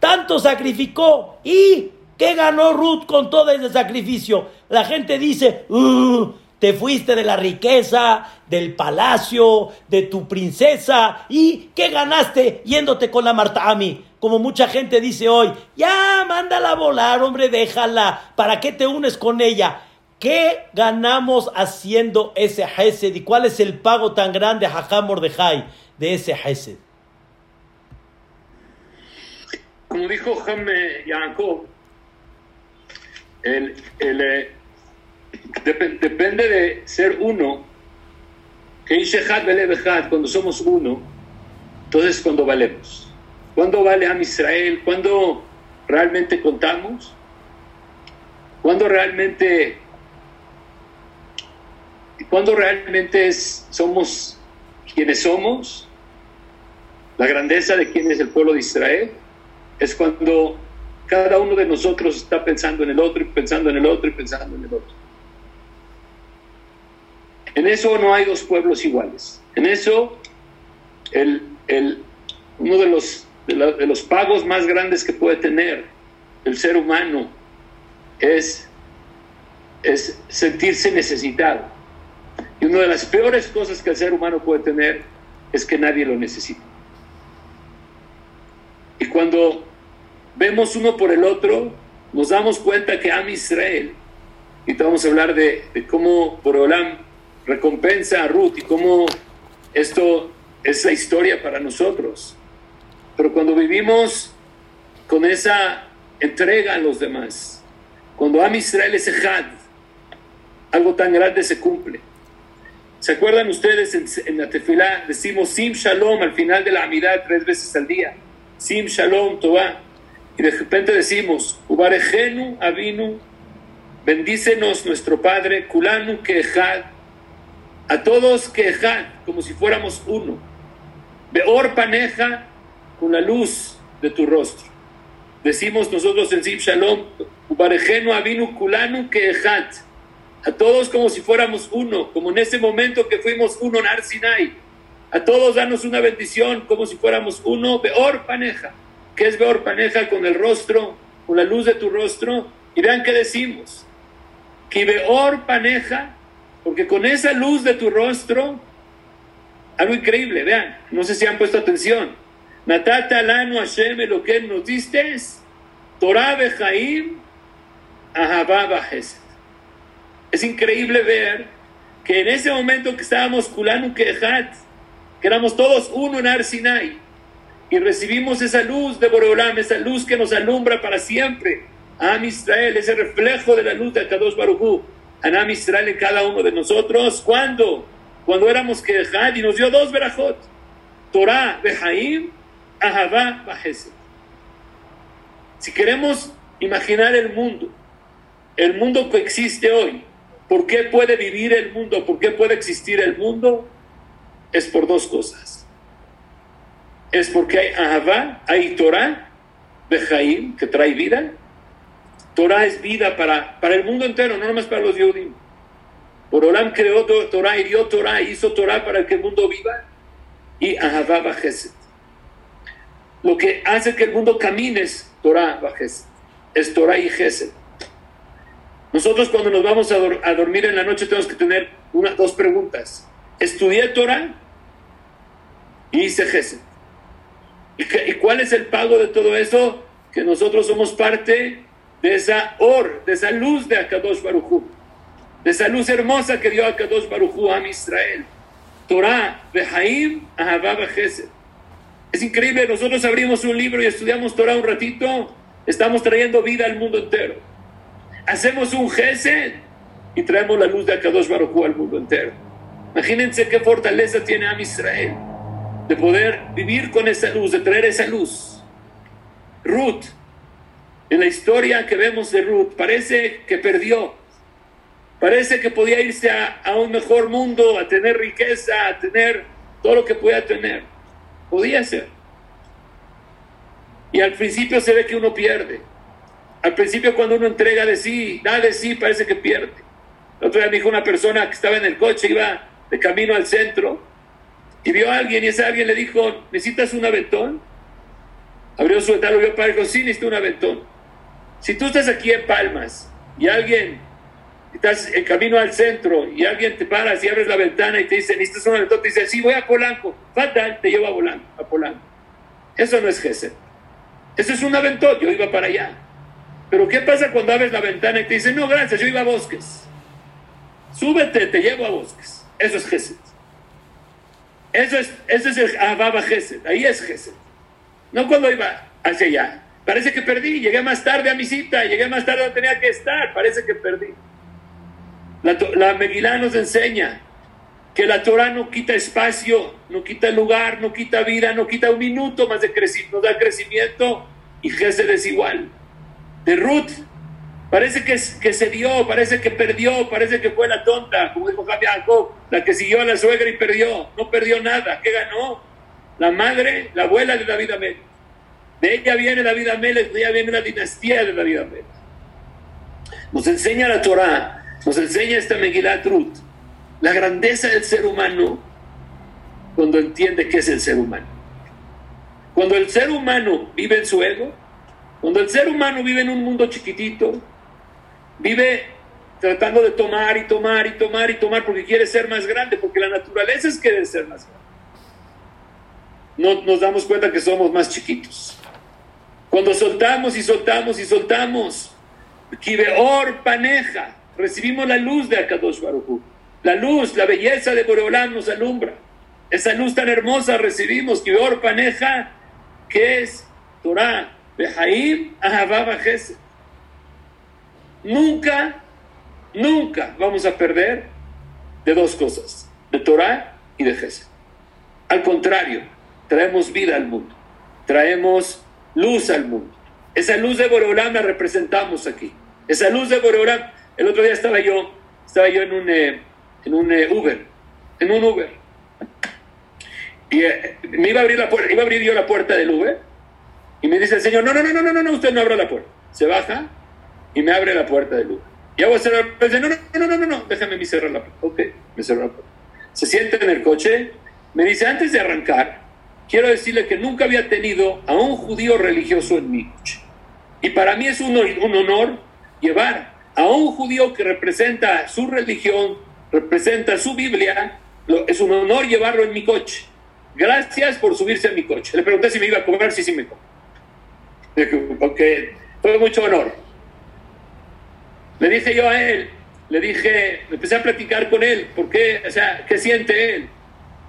tanto sacrificó y ¿qué ganó Ruth con todo ese sacrificio? La gente dice, uh, te fuiste de la riqueza, del palacio, de tu princesa y ¿qué ganaste yéndote con la Martami? Como mucha gente dice hoy, ya mándala a volar, hombre, déjala, ¿para qué te unes con ella? ¿Qué ganamos haciendo ese Hesed y cuál es el pago tan grande, Hajam Mordejai, de ese Hesed? Como dijo Jaime Yaakov, el, eh, depende de ser uno, que cuando somos uno, entonces cuando valemos. ¿Cuándo vale a Israel? ¿Cuándo realmente contamos? ¿Cuándo realmente cuando realmente somos quienes somos, la grandeza de quién es el pueblo de Israel, es cuando cada uno de nosotros está pensando en el otro y pensando en el otro y pensando en el otro. En eso no hay dos pueblos iguales. En eso uno de los, pagos más grandes que puede tener el ser humano es sentirse necesitado. Y una de las peores cosas que el ser humano puede tener es que nadie lo necesita. Y cuando vemos uno por el otro, nos damos cuenta que Am Israel, y vamos a hablar de, de cómo Borolam recompensa a Ruth y cómo esto es la historia para nosotros. Pero cuando vivimos con esa entrega a los demás, cuando Am Israel es Ejad, algo tan grande se cumple. ¿Se acuerdan ustedes en, la tefilá? Decimos Sim Shalom al final de la amidad tres veces al día. Sim Shalom Toah. Y de repente decimos, Ubarejenu Avinu, bendícenos nuestro Padre, Kulanu Kehad, a todos Kehad, como si fuéramos uno. Beor Paneja, con la luz de tu rostro. Decimos nosotros en Sim Shalom, Ubarejenu Avinu Kulanu Kehad a todos como si fuéramos uno, como en ese momento que fuimos uno en Arsinai. A todos danos una bendición como si fuéramos uno, Beor Paneja. ¿Qué es Beor Paneja? Con el rostro, con la luz de tu rostro. Y vean qué decimos. Que Beor Paneja, porque con esa luz de tu rostro, algo increíble, vean, no sé si han puesto atención. Natata alanu Hashem lo que nos diste Torah Bejaim Ahababa es increíble ver que en ese momento que estábamos Kulanu Kehat, que éramos todos uno en Arsinai, y recibimos esa luz de Boreolam, esa luz que nos alumbra para siempre, Am Israel, ese reflejo de la luz de Kadosh Baruchu, a Am Israel en cada uno de nosotros, ¿cuándo? Cuando éramos Kehat y nos dio dos verajot, Torah, Behaim, Ahavá, Bajeset. Si queremos imaginar el mundo, el mundo que existe hoy, ¿Por qué puede vivir el mundo? ¿Por qué puede existir el mundo? Es por dos cosas. Es porque hay Ahavá, hay Torah, Bejaim, que trae vida. Torah es vida para, para el mundo entero, no nomás para los Yehudim. Olam creó Torah y dio Torah, hizo Torah para que el mundo viva. Y Ahavá Bajeset. Lo que hace que el mundo camine es Torah Bajeset. Es Torah y Geset. Nosotros cuando nos vamos a, dormir en la noche tenemos que tener una, dos preguntas. ¿Estudié Torah? Y hice Gesed. ¿Y, cuál es el pago de todo eso? Que nosotros somos parte de esa or, de esa luz de Akadosh Baruchu, de esa luz hermosa que dio Akadosh Baruchu a Israel. Torah, Behaim, Ahabab, Gesed. Es increíble, nosotros abrimos un libro y estudiamos Torah un ratito, estamos trayendo vida al mundo entero hacemos un Gesed y traemos la luz de Akadosh Baruj al mundo entero. Imagínense qué fortaleza tiene Am Israel de poder vivir con esa luz, de traer esa luz. Ruth, en la historia que vemos de Ruth, parece que perdió. Parece que podía irse a, un mejor mundo, a tener riqueza, a tener todo lo que podía tener. Podía ser. Y al principio se ve que uno pierde. Al principio cuando uno entrega de sí, da de sí, parece que pierde. El otro día me dijo una persona que estaba en el coche, iba de camino al centro, y vio a alguien y ese alguien le dijo, ¿necesitas un aventón? Abrió su lo vio para dijo, sí, necesito un aventón. Si tú estás aquí en Palmas y alguien, estás en camino al centro y alguien te para y abres la ventana y te dice, necesitas un aventón, te dice, sí, voy a Polanco, fatal, te llevo a Polanco. A Polanco. Eso no es Gesed. Eso es un aventón, yo iba para allá. Pero ¿qué pasa cuando abres la ventana y te dicen, no, gracias, yo iba a bosques? Súbete, te llevo a bosques. Eso es Gesed. Eso es, eso es el Ababa Gesed. Ahí es Gesed. No cuando iba hacia allá. Parece que perdí. Llegué más tarde a mi cita. Llegué más tarde donde tenía que estar. Parece que perdí. La, la Megilá nos enseña que la Torah no quita espacio, no quita lugar, no quita vida, no quita un minuto más de crecimiento, nos da crecimiento y Gesed es igual de Ruth. Parece que, que se dio, parece que perdió, parece que fue la tonta, como dijo Jacob, la que siguió a la suegra y perdió. No perdió nada. ¿Qué ganó? La madre, la abuela de David Amel. De ella viene David Amel, de ella viene la dinastía de David Amel. Nos enseña la Torah, nos enseña esta Megilat Ruth, la grandeza del ser humano. cuando entiende qué es el ser humano. Cuando el ser humano vive en su ego, cuando el ser humano vive en un mundo chiquitito, vive tratando de tomar y tomar y tomar y tomar porque quiere ser más grande, porque la naturaleza es querer ser más grande. No nos damos cuenta que somos más chiquitos. Cuando soltamos y soltamos y soltamos, Kibeor paneja, recibimos la luz de Akadosh Baruj La luz, la belleza de Boreolam nos alumbra. Esa luz tan hermosa recibimos, Kibeor paneja, que es Torah, Behaim, Ahababa Nunca, nunca vamos a perder de dos cosas, de Torah y de Gesed. Al contrario, traemos vida al mundo, traemos luz al mundo. Esa luz de Boreolam la representamos aquí. Esa luz de Boreolam, el otro día estaba yo, estaba yo en un, eh, en un eh, Uber, en un Uber. Y eh, me iba a abrir la puerta, iba a abrir yo la puerta del Uber y me dice el señor, no, no, no, no, no, no, usted no abra la puerta. Se baja y me abre la puerta de luz. Y hago cerrar, dice, no, no, no, no, no, no, déjame cerrar la puerta. Ok, me cerró la puerta. Se siente en el coche, me dice, antes de arrancar, quiero decirle que nunca había tenido a un judío religioso en mi coche. Y para mí es un, un honor llevar a un judío que representa su religión, representa su Biblia, es un honor llevarlo en mi coche. Gracias por subirse a mi coche. Le pregunté si me iba a cobrar, sí, sí me cobró porque fue mucho honor. Le dije yo a él, le dije, empecé a platicar con él, ¿por qué? O sea, ¿qué siente él?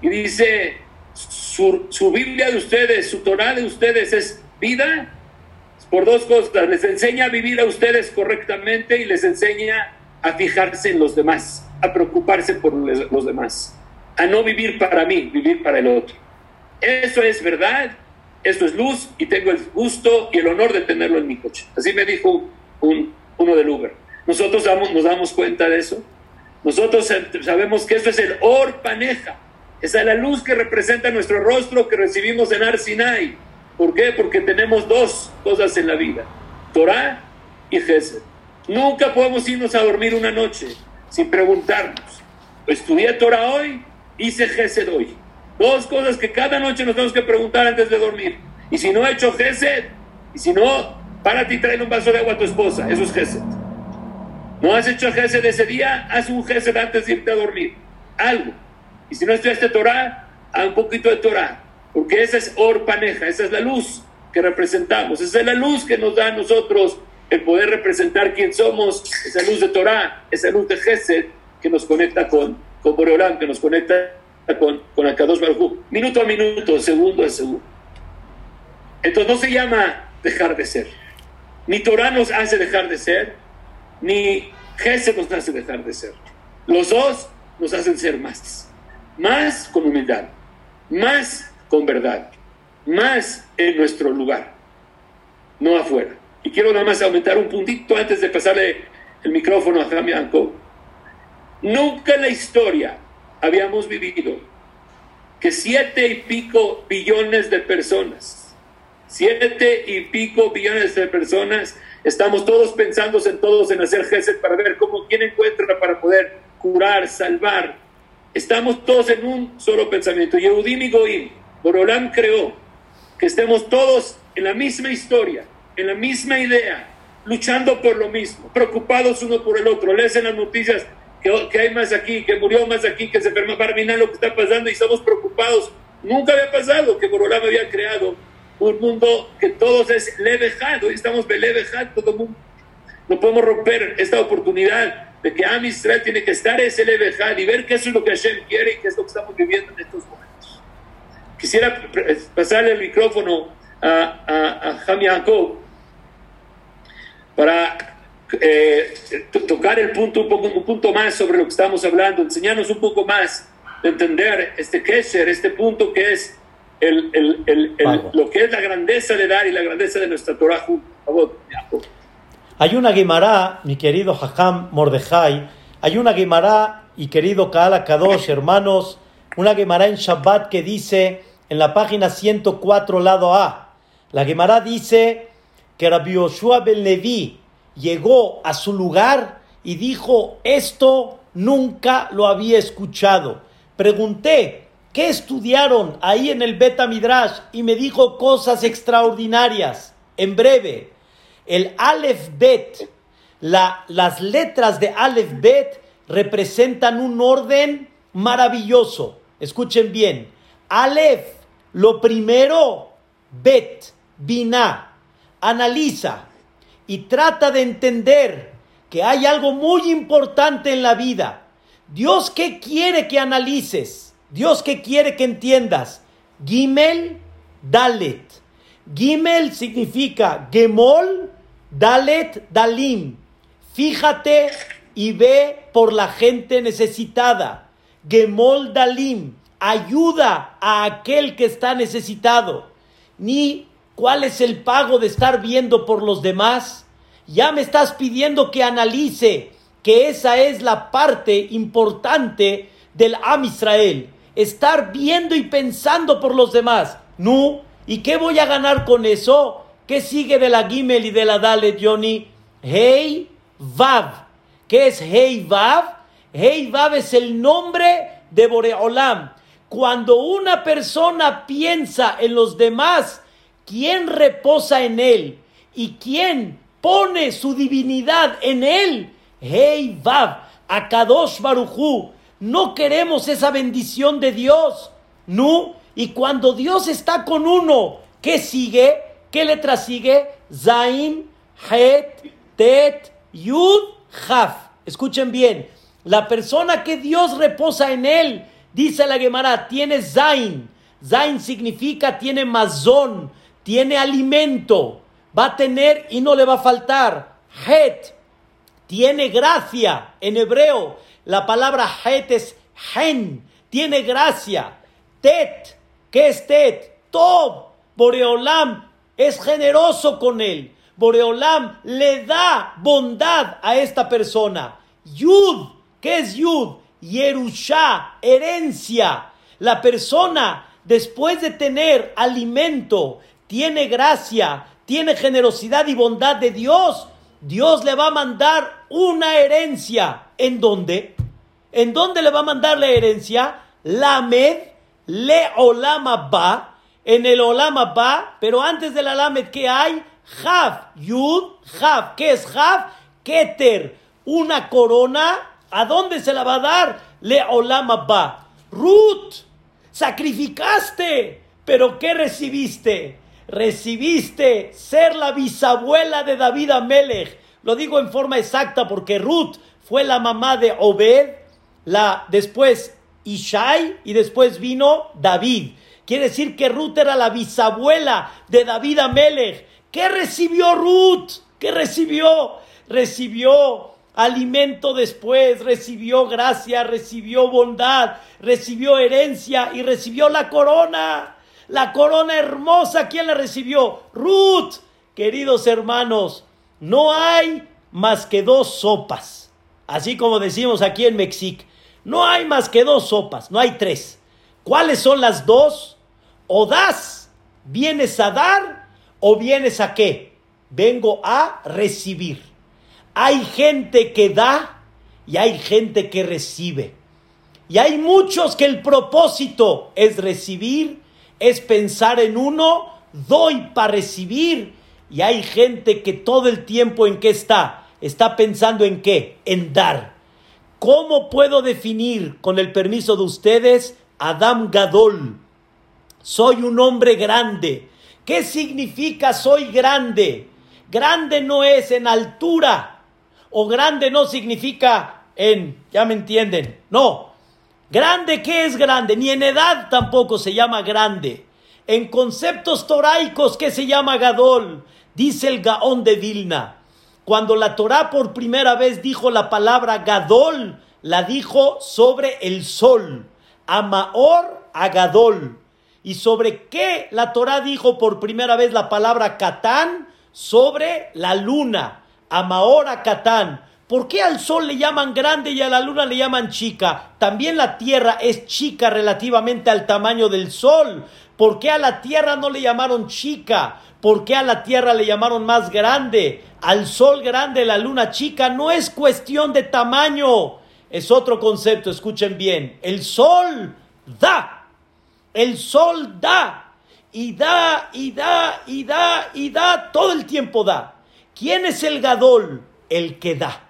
Y dice, su, su Biblia de ustedes, su Torah de ustedes es vida por dos cosas, les enseña a vivir a ustedes correctamente y les enseña a fijarse en los demás, a preocuparse por los demás, a no vivir para mí, vivir para el otro. Eso es verdad esto es luz y tengo el gusto y el honor de tenerlo en mi coche. Así me dijo un, uno del Uber. Nosotros damos, nos damos cuenta de eso. Nosotros sabemos que esto es el Or Paneja. Esa es la luz que representa nuestro rostro que recibimos en Arsinai. ¿Por qué? Porque tenemos dos cosas en la vida: Torah y Gesed. Nunca podemos irnos a dormir una noche sin preguntarnos: ¿estudié Torah hoy? ¿Hice Gesed hoy? Dos cosas que cada noche nos tenemos que preguntar antes de dormir. Y si no he hecho Gesed, y si no, párate y trae un vaso de agua a tu esposa. Eso es Gesed. No has hecho Gesed ese día, haz un Gesed antes de irte a dormir. Algo. Y si no estudiaste Torah, haz un poquito de Torah. Porque esa es Orpaneja, esa es la luz que representamos. Esa es la luz que nos da a nosotros el poder representar quién somos. Esa luz de Torah, esa luz de Gesed que nos conecta con, con Boreolam, que nos conecta con, con Akadosh Baruj minuto a minuto, segundo a segundo. Entonces no se llama dejar de ser. Ni Torah nos hace dejar de ser, ni Gesed nos hace dejar de ser. Los dos nos hacen ser más. Más con humildad, más con verdad, más en nuestro lugar, no afuera. Y quiero nada más aumentar un puntito antes de pasarle el micrófono a Jaime Anco. Nunca en la historia habíamos vivido que siete y pico billones de personas, siete y pico billones de personas, estamos todos pensando en todos en hacer gesed para ver cómo quién encuentra para poder curar, salvar. Estamos todos en un solo pensamiento. Yehudim y Goim, Borolam creó que estemos todos en la misma historia, en la misma idea, luchando por lo mismo, preocupados uno por el otro. Lees las noticias que, hay más aquí, que murió más aquí, que se enfermó para mirar lo que está pasando y estamos preocupados. Nunca había pasado que Borolama había creado un mundo que todos es levejado y estamos levejado todo el mundo. No podemos romper esta oportunidad de que Am Israel tiene que estar ese levejad y ver qué es lo que Hashem quiere y qué es lo que estamos viviendo en estos momentos. Quisiera pasarle el micrófono a, a, a Jami para eh, tocar el punto, un, poco, un punto más sobre lo que estamos hablando, enseñarnos un poco más de entender este Kesher, este punto que es el, el, el, lo que es la grandeza de dar y la grandeza de nuestra Torah. Hay una Guimara, mi querido Jajam Mordejai, hay una Guimara y querido Kaala Kadosh, hermanos, una Guimara en Shabbat que dice en la página 104, lado A, la Guimara dice que Rabbi Yoshua Ben Levi, llegó a su lugar y dijo, esto nunca lo había escuchado. Pregunté, ¿Qué estudiaron ahí en el Beta Midrash? Y me dijo cosas extraordinarias. En breve, el Aleph Bet, las letras de Aleph Bet representan un orden maravilloso. Escuchen bien. Aleph, lo primero, Bet, Binah. Analiza y trata de entender que hay algo muy importante en la vida. Dios, ¿qué quiere que analices? Dios, ¿qué quiere que entiendas? Gimel, Dalet. Gimel significa Gemol, Dalet, Dalim. Fíjate y ve por la gente necesitada. Gemol, Dalim. Ayuda a aquel que está necesitado. Ni cuál es el pago de estar viendo por los demás. Ya me estás pidiendo que analice que esa es la parte importante del Am Israel. Estar viendo y pensando por los demás. No. ¿Y qué voy a ganar con eso? ¿Qué sigue de la Gimel y de la Dalet, Johnny? Hey Vav. ¿Qué es Hey Vav? Hey Vav es el nombre de Boreolam. Cuando una persona piensa en los demás, ¿quién reposa en él? ¿Y quién pone su divinidad en él? Hey Vav, Akadosh Baruchu. No queremos esa bendición de Dios. No. Y cuando Dios está con uno, ¿qué sigue? ¿Qué letra sigue? Zain, Het, Tet, Yud, Haf. Escuchen bien. La persona que Dios reposa en él, dice la Gemara, tiene Zain. Zain significa tiene mazón, tiene alimento va a tener y no le va a faltar. Het tiene gracia. En hebreo, la palabra het es hen, tiene gracia. Tet, ¿qué es tet? Tob, Boreolam es generoso con él. Boreolam le da bondad a esta persona. Yud, ¿qué es Yud? Yerusha, herencia. La persona, después de tener alimento, tiene gracia, tiene generosidad y bondad de Dios, Dios le va a mandar una herencia. ¿En dónde? ¿En dónde le va a mandar la herencia? Lamed le olama ba. En el olama ba, pero antes de la lamed, ¿qué hay? Jav, yud, jav. ¿Qué es jav? Keter, una corona. ¿A dónde se la va a dar? Le olama ba. Ruth, sacrificaste, pero ¿qué recibiste? Recibiste ser la bisabuela de David Amelech. Lo digo en forma exacta porque Ruth fue la mamá de Obed, la, después Ishai y después vino David. Quiere decir que Ruth era la bisabuela de David Amelech. ¿Qué recibió Ruth? ¿Qué recibió? Recibió alimento después, recibió gracia, recibió bondad, recibió herencia y recibió la corona. La corona hermosa, ¿quién la recibió? Ruth. Queridos hermanos, no hay más que dos sopas. Así como decimos aquí en México. No hay más que dos sopas, no hay tres. ¿Cuáles son las dos? O das, vienes a dar o vienes a qué? Vengo a recibir. Hay gente que da y hay gente que recibe. Y hay muchos que el propósito es recibir es pensar en uno, doy para recibir. Y hay gente que todo el tiempo en qué está, está pensando en qué, en dar. ¿Cómo puedo definir, con el permiso de ustedes, Adam Gadol? Soy un hombre grande. ¿Qué significa soy grande? Grande no es en altura. O grande no significa en, ya me entienden. No, Grande, ¿qué es grande? Ni en edad tampoco se llama grande. En conceptos toraicos, ¿qué se llama Gadol? Dice el Gaón de Vilna. Cuando la Torá por primera vez dijo la palabra Gadol, la dijo sobre el sol. Amaor a Gadol. ¿Y sobre qué la Torá dijo por primera vez la palabra Catán? Sobre la luna. Amaor a Catán. ¿Por qué al sol le llaman grande y a la luna le llaman chica? También la tierra es chica relativamente al tamaño del sol. ¿Por qué a la tierra no le llamaron chica? ¿Por qué a la tierra le llamaron más grande? Al sol grande, la luna chica, no es cuestión de tamaño. Es otro concepto, escuchen bien. El sol da El sol da y da y da y da y da, todo el tiempo da. ¿Quién es el Gadol? El que da.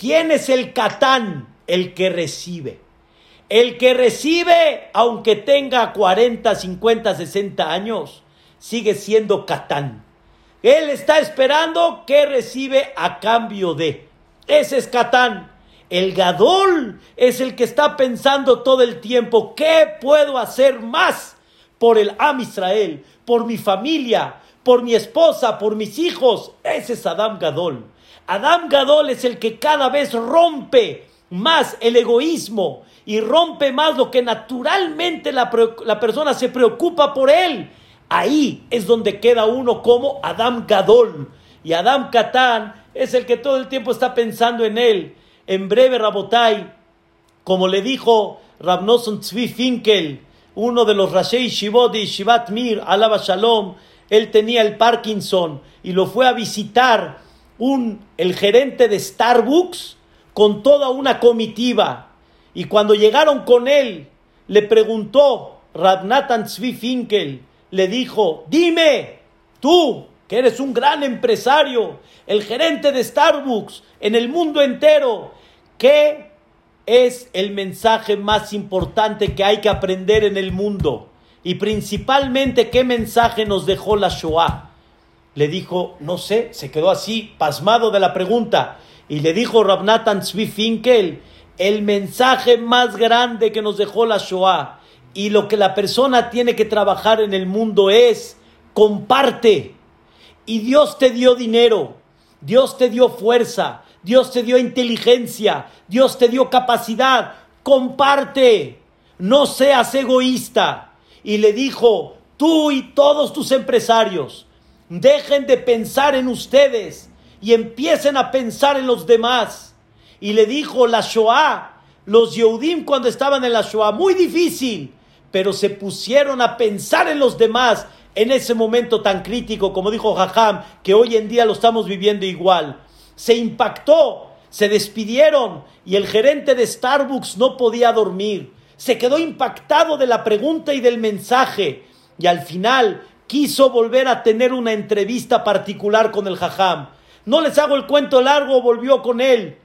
¿Quién es el Catán? El que recibe. El que recibe, aunque tenga 40, 50, 60 años, sigue siendo Catán. Él está esperando que recibe a cambio de. Ese es Catán. El Gadol es el que está pensando todo el tiempo, ¿qué puedo hacer más por el Am Israel, por mi familia, por mi esposa, por mis hijos? Ese es Adam Gadol. Adam Gadol es el que cada vez rompe más el egoísmo y rompe más lo que naturalmente la, la persona se preocupa por él. Ahí es donde queda uno como Adam Gadol. Y Adam Katán es el que todo el tiempo está pensando en él. En breve, Rabotai, como le dijo Rabnoson Tzvi Finkel, uno de los Rashei Shivot Shivat Mir, Alaba Shalom, él tenía el Parkinson y lo fue a visitar un, el gerente de Starbucks con toda una comitiva. Y cuando llegaron con él, le preguntó Rabnatan Tzvi Finkel, le dijo, dime, tú, que eres un gran empresario, el gerente de Starbucks en el mundo entero, ¿qué es el mensaje más importante que hay que aprender en el mundo? Y principalmente, ¿qué mensaje nos dejó la Shoah? Le dijo, no sé, se quedó así, pasmado de la pregunta. Y le dijo Rabnatan Tzvi Finkel, el mensaje más grande que nos dejó la Shoah y lo que la persona tiene que trabajar en el mundo es comparte. Y Dios te dio dinero, Dios te dio fuerza, Dios te dio inteligencia, Dios te dio capacidad. Comparte, no seas egoísta. Y le dijo, tú y todos tus empresarios, dejen de pensar en ustedes y empiecen a pensar en los demás. Y le dijo la Shoah, los Yehudim cuando estaban en la Shoah, muy difícil pero se pusieron a pensar en los demás en ese momento tan crítico, como dijo Jajam, que hoy en día lo estamos viviendo igual. Se impactó, se despidieron y el gerente de Starbucks no podía dormir. Se quedó impactado de la pregunta y del mensaje y al final quiso volver a tener una entrevista particular con el Jajam. No les hago el cuento largo, volvió con él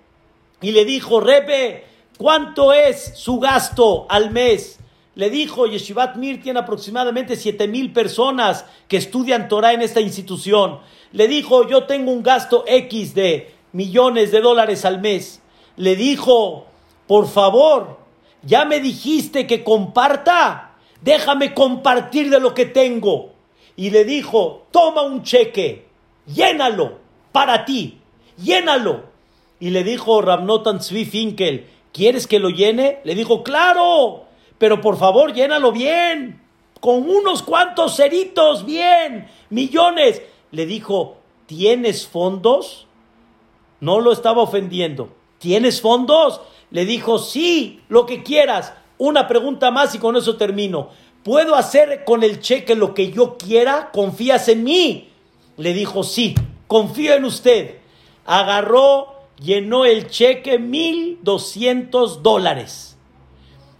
y le dijo, Repe, ¿cuánto es su gasto al mes? le dijo, Yeshivat Mir tiene aproximadamente siete mil personas que estudian Torah en esta institución. Le dijo, yo tengo un gasto X de millones de dólares al mes. Le dijo, por favor, ya me dijiste que comparta, déjame compartir de lo que tengo. Y le dijo, toma un cheque, llénalo para ti, llénalo. Y le dijo Rabnotan Tzvi Finkel, ¿quieres que lo llene? Le dijo, claro pero por favor llénalo bien, con unos cuantos ceritos, bien, millones. Le dijo, ¿tienes fondos? No lo estaba ofendiendo. ¿Tienes fondos? Le dijo, sí, lo que quieras. Una pregunta más y con eso termino. ¿Puedo hacer con el cheque lo que yo quiera? ¿Confías en mí? Le dijo, sí, confío en usted. Agarró, llenó el cheque mil doscientos dólares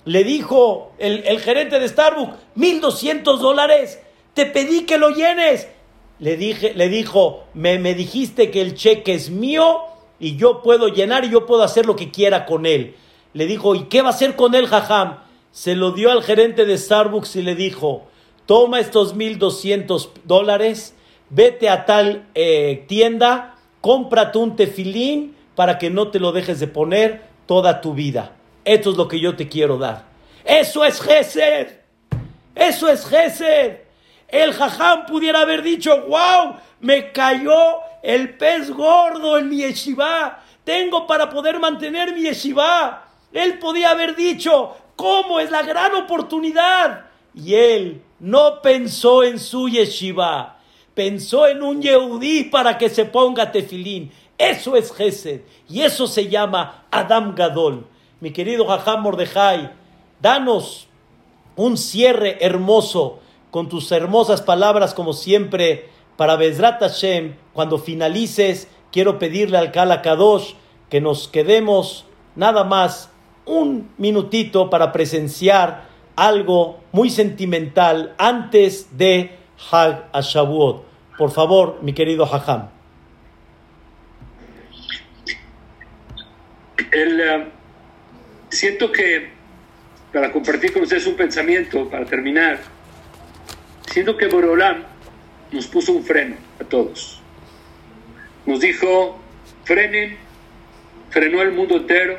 le dijo el, gerente de Starbucks, 1200 dólares, te pedí que lo llenes. Le, dije, le dijo, me, me dijiste que el cheque es mío y yo puedo llenar y yo puedo hacer lo que quiera con él. Le dijo, ¿y qué va a hacer con él, jajam? Se lo dio al gerente de Starbucks y le dijo, toma estos 1200 dólares, vete a tal eh, tienda, cómprate un tefilín para que no te lo dejes de poner toda tu vida. Esto es lo que yo te quiero dar. Eso es Gesed. Eso es Gesed. El jajam pudiera haber dicho, wow, me cayó el pez gordo en mi yeshiva. Tengo para poder mantener mi yeshiva. Él podía haber dicho, ¿cómo es la gran oportunidad? Y él no pensó en su yeshiva. Pensó en un yehudí para que se ponga tefilín. Eso es Gesed. Y eso se llama Adam Gadol mi querido Jajam Mordejai, danos un cierre hermoso con tus hermosas palabras, como siempre, para Bezrat Hashem. Cuando finalices, quiero pedirle al Kala Kadosh que nos quedemos nada más un minutito para presenciar algo muy sentimental antes de Hag Ashavuot. Por favor, mi querido Hajam. El, siento que, para compartir con ustedes un pensamiento, para terminar, siento que Borolam nos puso un freno a todos. Nos dijo, frenen, frenó el mundo entero,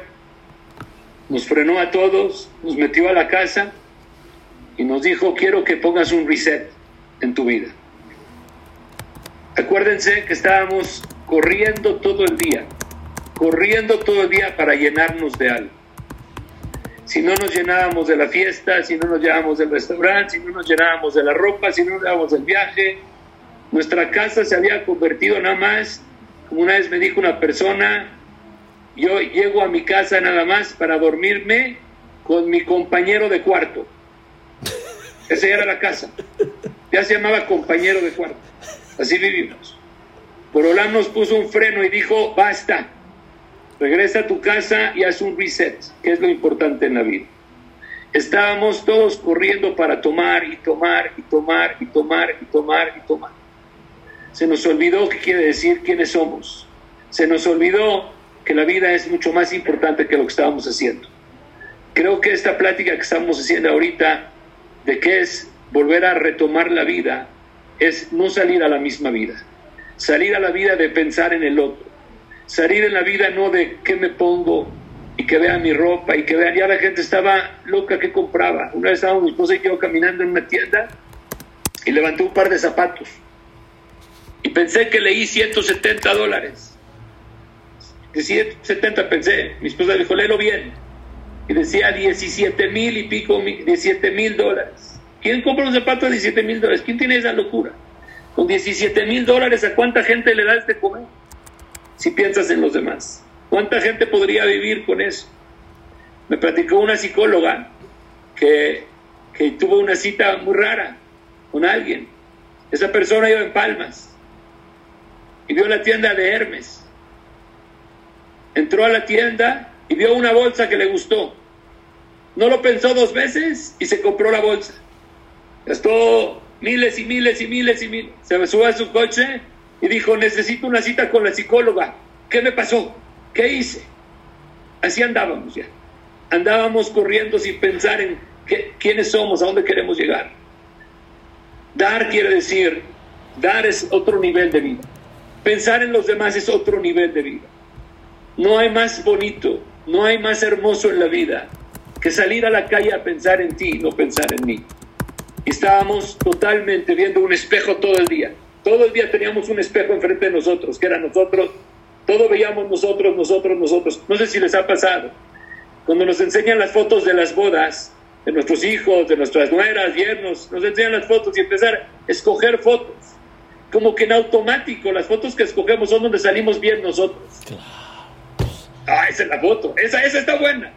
nos frenó a todos, nos metió a la casa y nos dijo, quiero que pongas un reset en tu vida. Acuérdense que estábamos corriendo todo el día, corriendo todo el día para llenarnos de algo. Si no nos llenábamos de la fiesta, si no nos llenábamos del restaurante, si no nos llenábamos de la ropa, si no nos llenábamos del viaje, nuestra casa se había convertido nada más, como una vez me dijo una persona, yo llego a mi casa nada más para dormirme con mi compañero de cuarto. Esa era la casa. Ya se llamaba compañero de cuarto. Así vivimos. Porolán nos puso un freno y dijo, basta, regresa a tu casa y haz un reset, que es lo importante en la vida. Estábamos todos corriendo para tomar y tomar y tomar y tomar y tomar y tomar. Se nos olvidó qué quiere decir quiénes somos. Se nos olvidó que la vida es mucho más importante que lo que estábamos haciendo. Creo que esta plática que estamos haciendo ahorita de qué es volver a retomar la vida es no salir a la misma vida. Salir a la vida de pensar en el otro. Salir en la vida no de qué me pongo y que vean mi ropa y que vean, ya la gente estaba loca que compraba. Una vez estaba mi esposa y yo caminando en una tienda y levanté un par de zapatos y pensé que leí 170 dólares. De 170 pensé, mi esposa dijo, léelo bien. Y decía 17 mil y pico, 17 mil dólares. ¿Quién compra un zapato de 17 mil dólares? ¿Quién tiene esa locura? Con 17 mil dólares, ¿a cuánta gente le das de comer? Si piensas en los demás. ¿Cuánta gente podría vivir con eso? Me platicó una psicóloga que, que tuvo una cita muy rara con alguien. Esa persona iba en Palmas y vio la tienda de Hermes. Entró a la tienda y vio una bolsa que le gustó. No lo pensó dos veces y se compró la bolsa. Gastó miles y miles y miles y miles. Se subió a su coche y dijo, necesito una cita con la psicóloga. ¿Qué me pasó? ¿Qué hice? Así andábamos ya. Andábamos corriendo sin pensar en qué, quiénes somos, a dónde queremos llegar. Dar quiere decir, dar es otro nivel de vida. Pensar en los demás es otro nivel de vida. No hay más bonito, no hay más hermoso en la vida que salir a la calle a pensar en ti, no pensar en mí. Estábamos totalmente viendo un espejo todo el día. Todo el día teníamos un espejo enfrente de nosotros, que era nosotros. Todo veíamos nosotros, nosotros, nosotros. No sé si les ha pasado. Cuando nos enseñan las fotos de las bodas, de nuestros hijos, de nuestras nueras, yernos, nos enseñan las fotos y empezar a escoger fotos como que en automático las fotos que escogemos son donde salimos bien nosotros. Ah, esa es la foto, esa, esa está buena.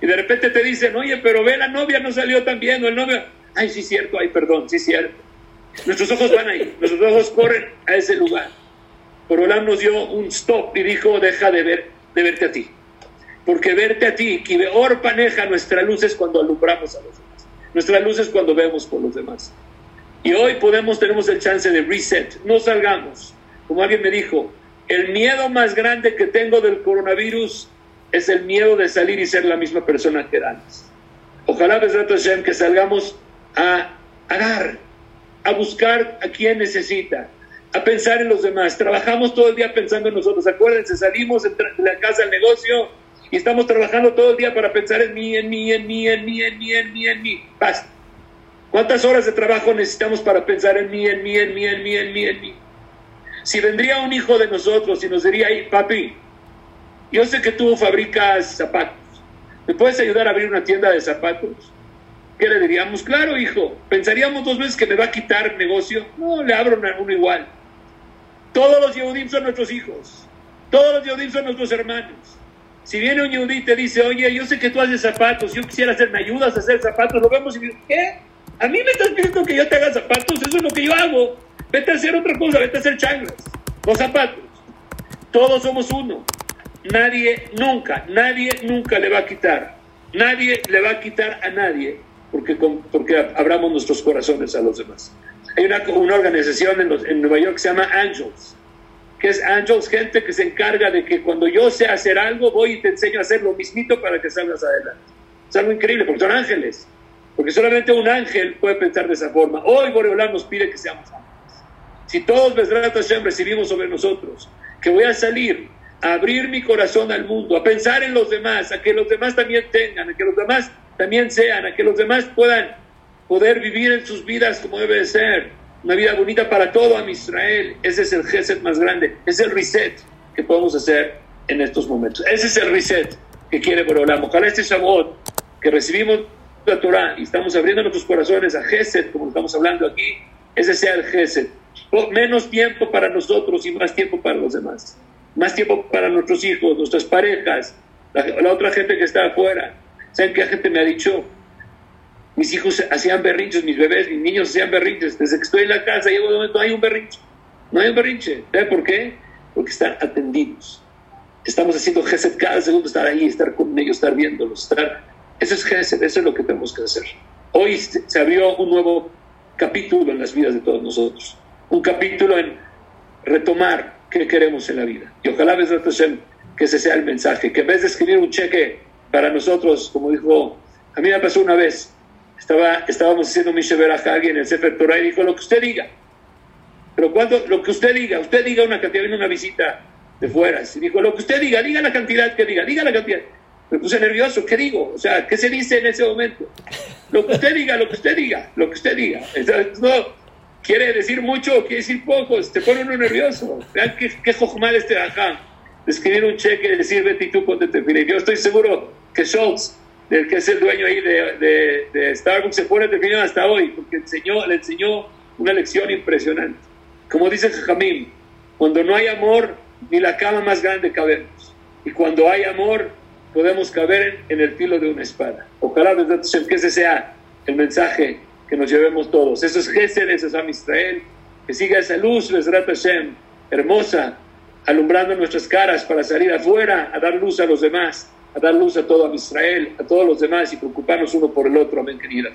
Y de repente te dicen, oye, pero ve, la novia no salió tan bien, o el novio, ay, sí, cierto, ay, perdón, sí, cierto. Nuestros ojos van ahí, nuestros ojos corren a ese lugar. Olam nos dio un stop y dijo, deja de, ver, de verte a ti. Porque verte a ti, que paneja nuestra luz es cuando alumbramos a los demás. Nuestra luz es cuando vemos por los demás. Y hoy podemos, tenemos el chance de reset. No salgamos. Como alguien me dijo, el miedo más grande que tengo del coronavirus es el miedo de salir y ser la misma persona que era antes. Ojalá, Hashem, que salgamos a, a dar, a buscar a quien necesita, a pensar en los demás. Trabajamos todo el día pensando en nosotros. Acuérdense, salimos de la casa al negocio y estamos trabajando todo el día para pensar en mí, en mí, en mí, en mí, en mí, en mí, en mí. Basta. ¿Cuántas horas de trabajo necesitamos para pensar en mí, en mí, en mí, en mí, en mí, en mí? Si vendría un hijo de nosotros y nos diría, papi, yo sé que tú fabricas zapatos, ¿me puedes ayudar a abrir una tienda de zapatos? ¿Qué le diríamos? Claro, hijo, pensaríamos dos veces que me va a quitar negocio. No, le abro uno igual. Todos los Yehudim son nuestros hijos. Todos los Yehudim son nuestros hermanos. Si viene un Yehudí y te dice, oye, yo sé que tú haces zapatos, yo quisiera hacer, ¿me ayudas a hacer zapatos? Lo vemos y digo, ¿qué? A mí me estás pidiendo que yo te haga zapatos, eso es lo que yo hago. Vete a hacer otra cosa, vete a hacer changlas, los zapatos. Todos somos uno. Nadie, nunca, nadie nunca le va a quitar. Nadie le va a quitar a nadie porque, porque abramos nuestros corazones a los demás. Hay una, una organización en, en Nueva York que se llama Angels, que es Angels, gente que se encarga de que cuando yo sé hacer algo, voy y te enseño a hacer lo mismito para que salgas adelante. Es algo increíble, porque son ángeles. Porque solamente un ángel puede pensar de esa forma. Hoy Boreolán nos pide que seamos ángeles. Si todos, Besrat Hashem, recibimos sobre nosotros, que voy a salir a abrir mi corazón al mundo, a pensar en los demás, a que los demás también tengan, a que los demás también sean, a que los demás puedan poder vivir en sus vidas como debe de ser, una vida bonita para todo a Israel. Ese es el geset más grande, es el reset que podemos hacer en estos momentos. Ese es el reset que quiere Borolam. Ojalá este Shabbat que recibimos la Torah y estamos abriendo nuestros corazones a geset, como estamos hablando aquí, ese sea el geset. Menos tiempo para nosotros y más tiempo para los demás. Más tiempo para nuestros hijos, nuestras parejas, la, la otra gente que está afuera. ¿Saben qué gente me ha dicho? Mis hijos hacían berrinches, mis bebés, mis niños hacían berrinches. Desde que estoy en la casa, llego un momento, no hay un berrinche. No hay un berrinche. ¿Sabe por qué? Porque están atendidos. Estamos haciendo Gesed cada segundo, estar ahí, estar con ellos, estar viéndolos, estar... Eso es Gesed, eso es lo que tenemos que hacer. Hoy se abrió un nuevo capítulo en las vidas de todos nosotros. Un capítulo en retomar qué queremos en la vida. Y ojalá, que ese sea el mensaje, que en vez de escribir un cheque para nosotros, como dijo, a mí me pasó una vez, estaba, estábamos haciendo Mishe Berajagi en el Sefer Torah y dijo, lo que usted diga. Pero cuando, lo que usted diga, usted diga una cantidad, viene una visita de fuera, y dijo, lo que usted diga, diga la cantidad que diga, diga la cantidad. Me puse nervioso, ¿qué digo? O sea, ¿qué se dice en ese momento? Lo que usted diga, lo que usted diga, lo que usted diga. no, quiere decir mucho o quiere decir poco, te pone uno nervioso. Vean qué, qué jojmal este acá. Escribir un cheque y decir, vete y tú ponte Yo estoy seguro que Schultz del que es el dueño ahí de, de, Starbucks, se pone definido hasta hoy, porque enseñó, le enseñó una lección impresionante. Como dice Jamín, cuando no hay amor, ni la cama más grande cabemos. Y cuando hay amor, podemos caber en, el filo de una espada. Ojalá, que ese sea el mensaje que nos llevemos todos. Eso es Gesed, eso es Am Israel. Que siga esa luz, Besrat Hashem, hermosa, alumbrando nuestras caras para salir afuera a dar luz a los demás a dar luz a todo a Israel, a todos los demás y preocuparnos uno por el otro. Amén, querida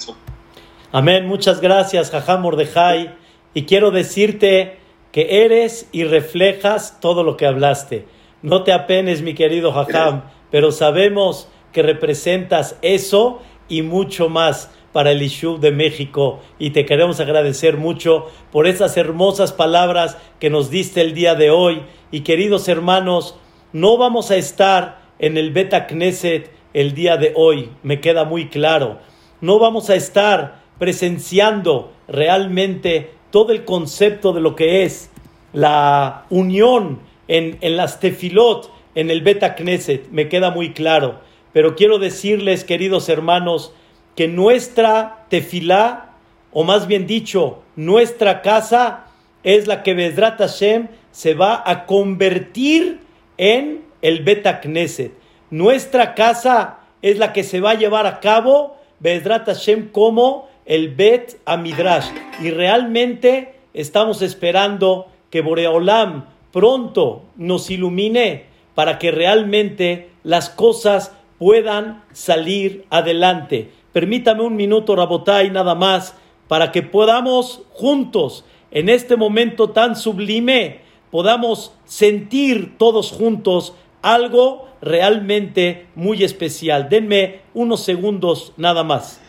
Amén, muchas gracias, Jajam Mordejai. Y quiero decirte que eres y reflejas todo lo que hablaste. No te apenes, mi querido Jajam, pero sabemos que representas eso y mucho más para el Ishu de México y te queremos agradecer mucho por esas hermosas palabras que nos diste el día de hoy y queridos hermanos, no vamos a estar en el Beta Knesset el día de hoy, me queda muy claro. No vamos a estar presenciando realmente todo el concepto de lo que es la unión en, en las tefilot, en el Beta Knesset, me queda muy claro. Pero quiero decirles, queridos hermanos, que nuestra tefilá, o más bien dicho, nuestra casa, es la que Bedrat Hashem se va a convertir en el Beta Knesset. Nuestra casa es la que se va a llevar a cabo Bedrat Hashem como el Bet Amidrash. Y realmente estamos esperando que Boreolam pronto nos ilumine para que realmente las cosas puedan salir adelante. Permítame un minuto, Rabotay, nada más, para que podamos juntos, en este momento tan sublime, podamos sentir todos juntos algo realmente muy especial. Denme unos segundos nada más.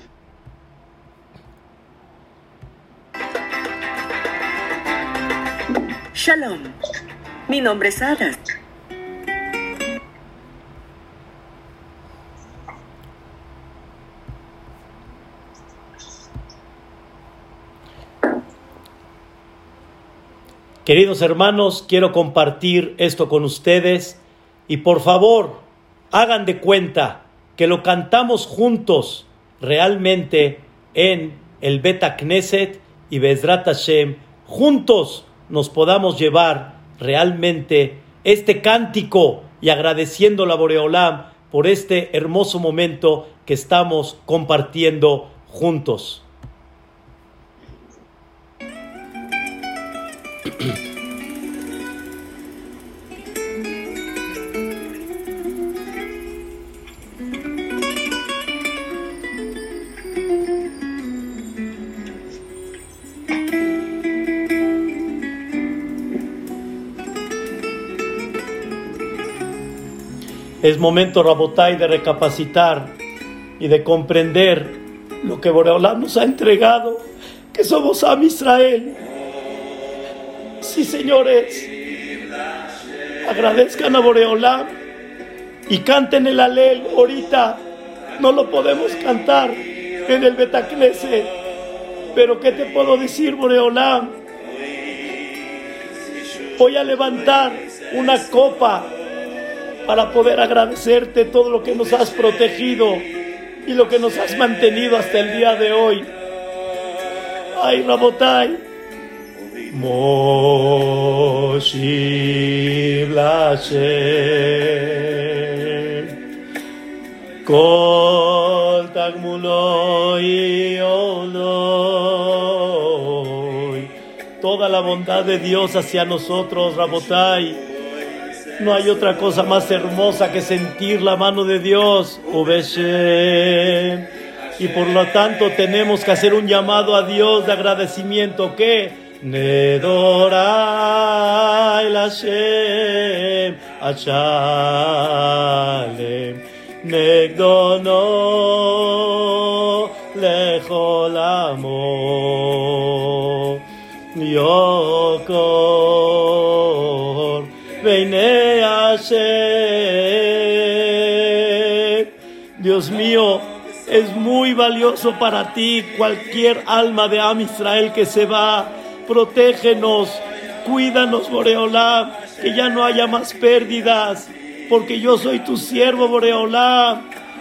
Shalom, mi nombre es Ada. Queridos hermanos, quiero compartir esto con ustedes y por favor, hagan de cuenta que lo cantamos juntos realmente en el Beta Knesset y Bezrat Hashem. Juntos nos podamos llevar realmente este cántico y agradeciendo a Boreolam por este hermoso momento que estamos compartiendo juntos. Es momento, Rabotay, de recapacitar y de comprender lo que Boreolá nos ha entregado, que somos Am Israel, Sí, señores, agradezcan a Boreolam y canten el alel ahorita. No lo podemos cantar en el Betacnese. Pero ¿qué te puedo decir, Boreolam? Voy a levantar una copa para poder agradecerte todo lo que nos has protegido y lo que nos has mantenido hasta el día de hoy. Ay, Rabotai. Tagmuloi Oloi Toda la bondad de Dios hacia nosotros, Rabotai. No hay otra cosa más hermosa que sentir la mano de Dios. Ubeshem. Y por lo tanto tenemos que hacer un llamado a Dios de agradecimiento que Nedorai Lashem Achalem Negdono Lecholamo Yokor Veine Hashem. Dios mío, es muy valioso para ti cualquier alma de Am Israel que se va protégenos, cuídanos, Boreolá, que ya no haya más pérdidas, porque yo soy tu siervo, Boreolá,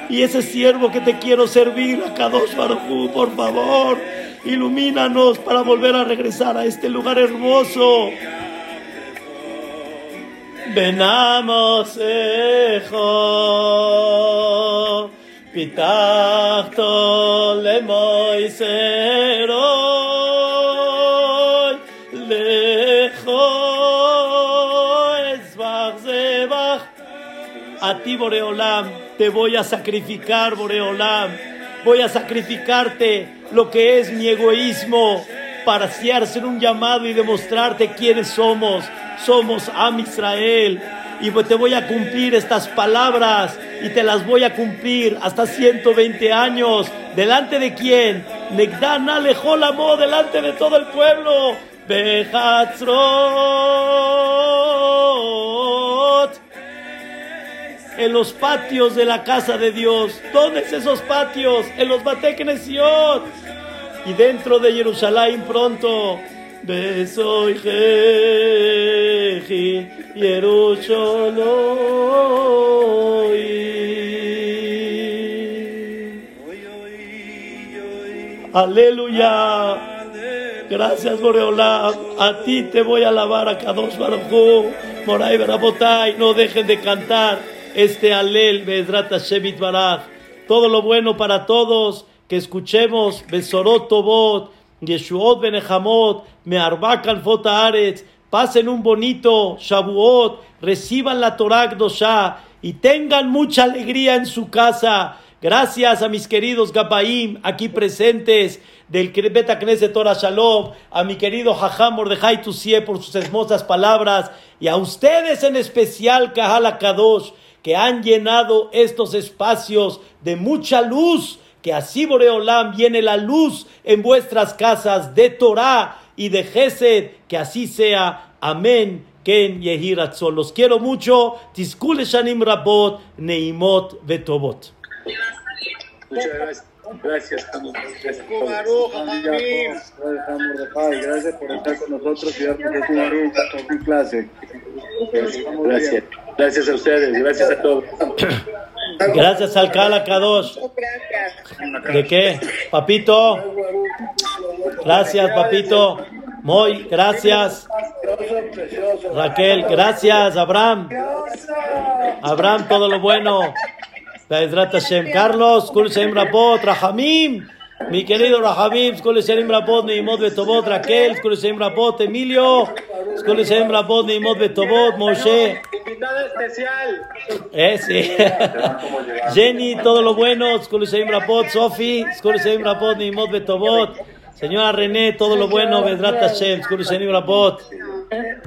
y ese siervo que te quiero servir, a Kadosh Baruj por favor, ilumínanos para volver a regresar a este lugar hermoso. Venamos, hijo, pitachto le A ti, Boreolam, te voy a sacrificar, Boreolam. Voy a sacrificarte lo que es mi egoísmo para hacer un llamado y demostrarte quiénes somos. Somos Am Israel. Y te voy a cumplir estas palabras y te las voy a cumplir hasta 120 años. ¿Delante de quién? Negdana Lejolamó, delante de todo el pueblo. Bejatzrot en los patios de la casa de Dios. ¿Dónde es esos patios? En los Bateknesiot. Y dentro de Jerusalén pronto. Besoy Jeji Aleluya. Gracias, Boreolá. A ti te voy a alabar a Kadosh Baruj Moray Berabotay. No dejen de cantar este Alel Bezrat Shevit Baraj. Todo lo bueno para todos, que escuchemos Besorot Tobot, Yeshuot Benejamot, Mearbakan Fota Aretz, pasen un bonito Shavuot, reciban la Torah Dosha y tengan mucha alegría en su casa. Gracias a mis queridos Gabaim aquí presentes del Beta Knesset Torah Shalom, a mi querido Jajam Mordejai Tusie por sus hermosas palabras y a ustedes en especial Kahal Kadosh que han llenado estos espacios de mucha luz, que así Boreolam viene la luz en vuestras casas de Torah y de Gesed, que así sea. Amén. Ken Yehiratzol. Los quiero mucho. Tiskule Shanim Rabot, Neimot Betobot. Muchas gracias. Gracias, Gracias por estar con nosotros y darnos tu clase. Gracias. Gracias a ustedes. Gracias a todos. Gracias al Kala Kadosh. ¿De qué? Papito. Gracias, papito. Muy, gracias. Raquel, gracias. Abraham. Abraham, todo lo bueno. Carlos, Kul Shem Rapot, Rahamim. Mi querido Rahamim, Skol Shem Rapot, Neimot Betobot, Raquel, Skol Shem Rapot, Emilio, Skol Shem Rapot, Neimot Betobot, Moshe. Invitado especial. Eh, sí. Jenny, todo lo bueno, Skol Shem Rapot, Sofi, Skol Shem Rapot, Neimot Betobot. Señora René, todo lo bueno, Vedrat Hashem, Skol Shem Rapot.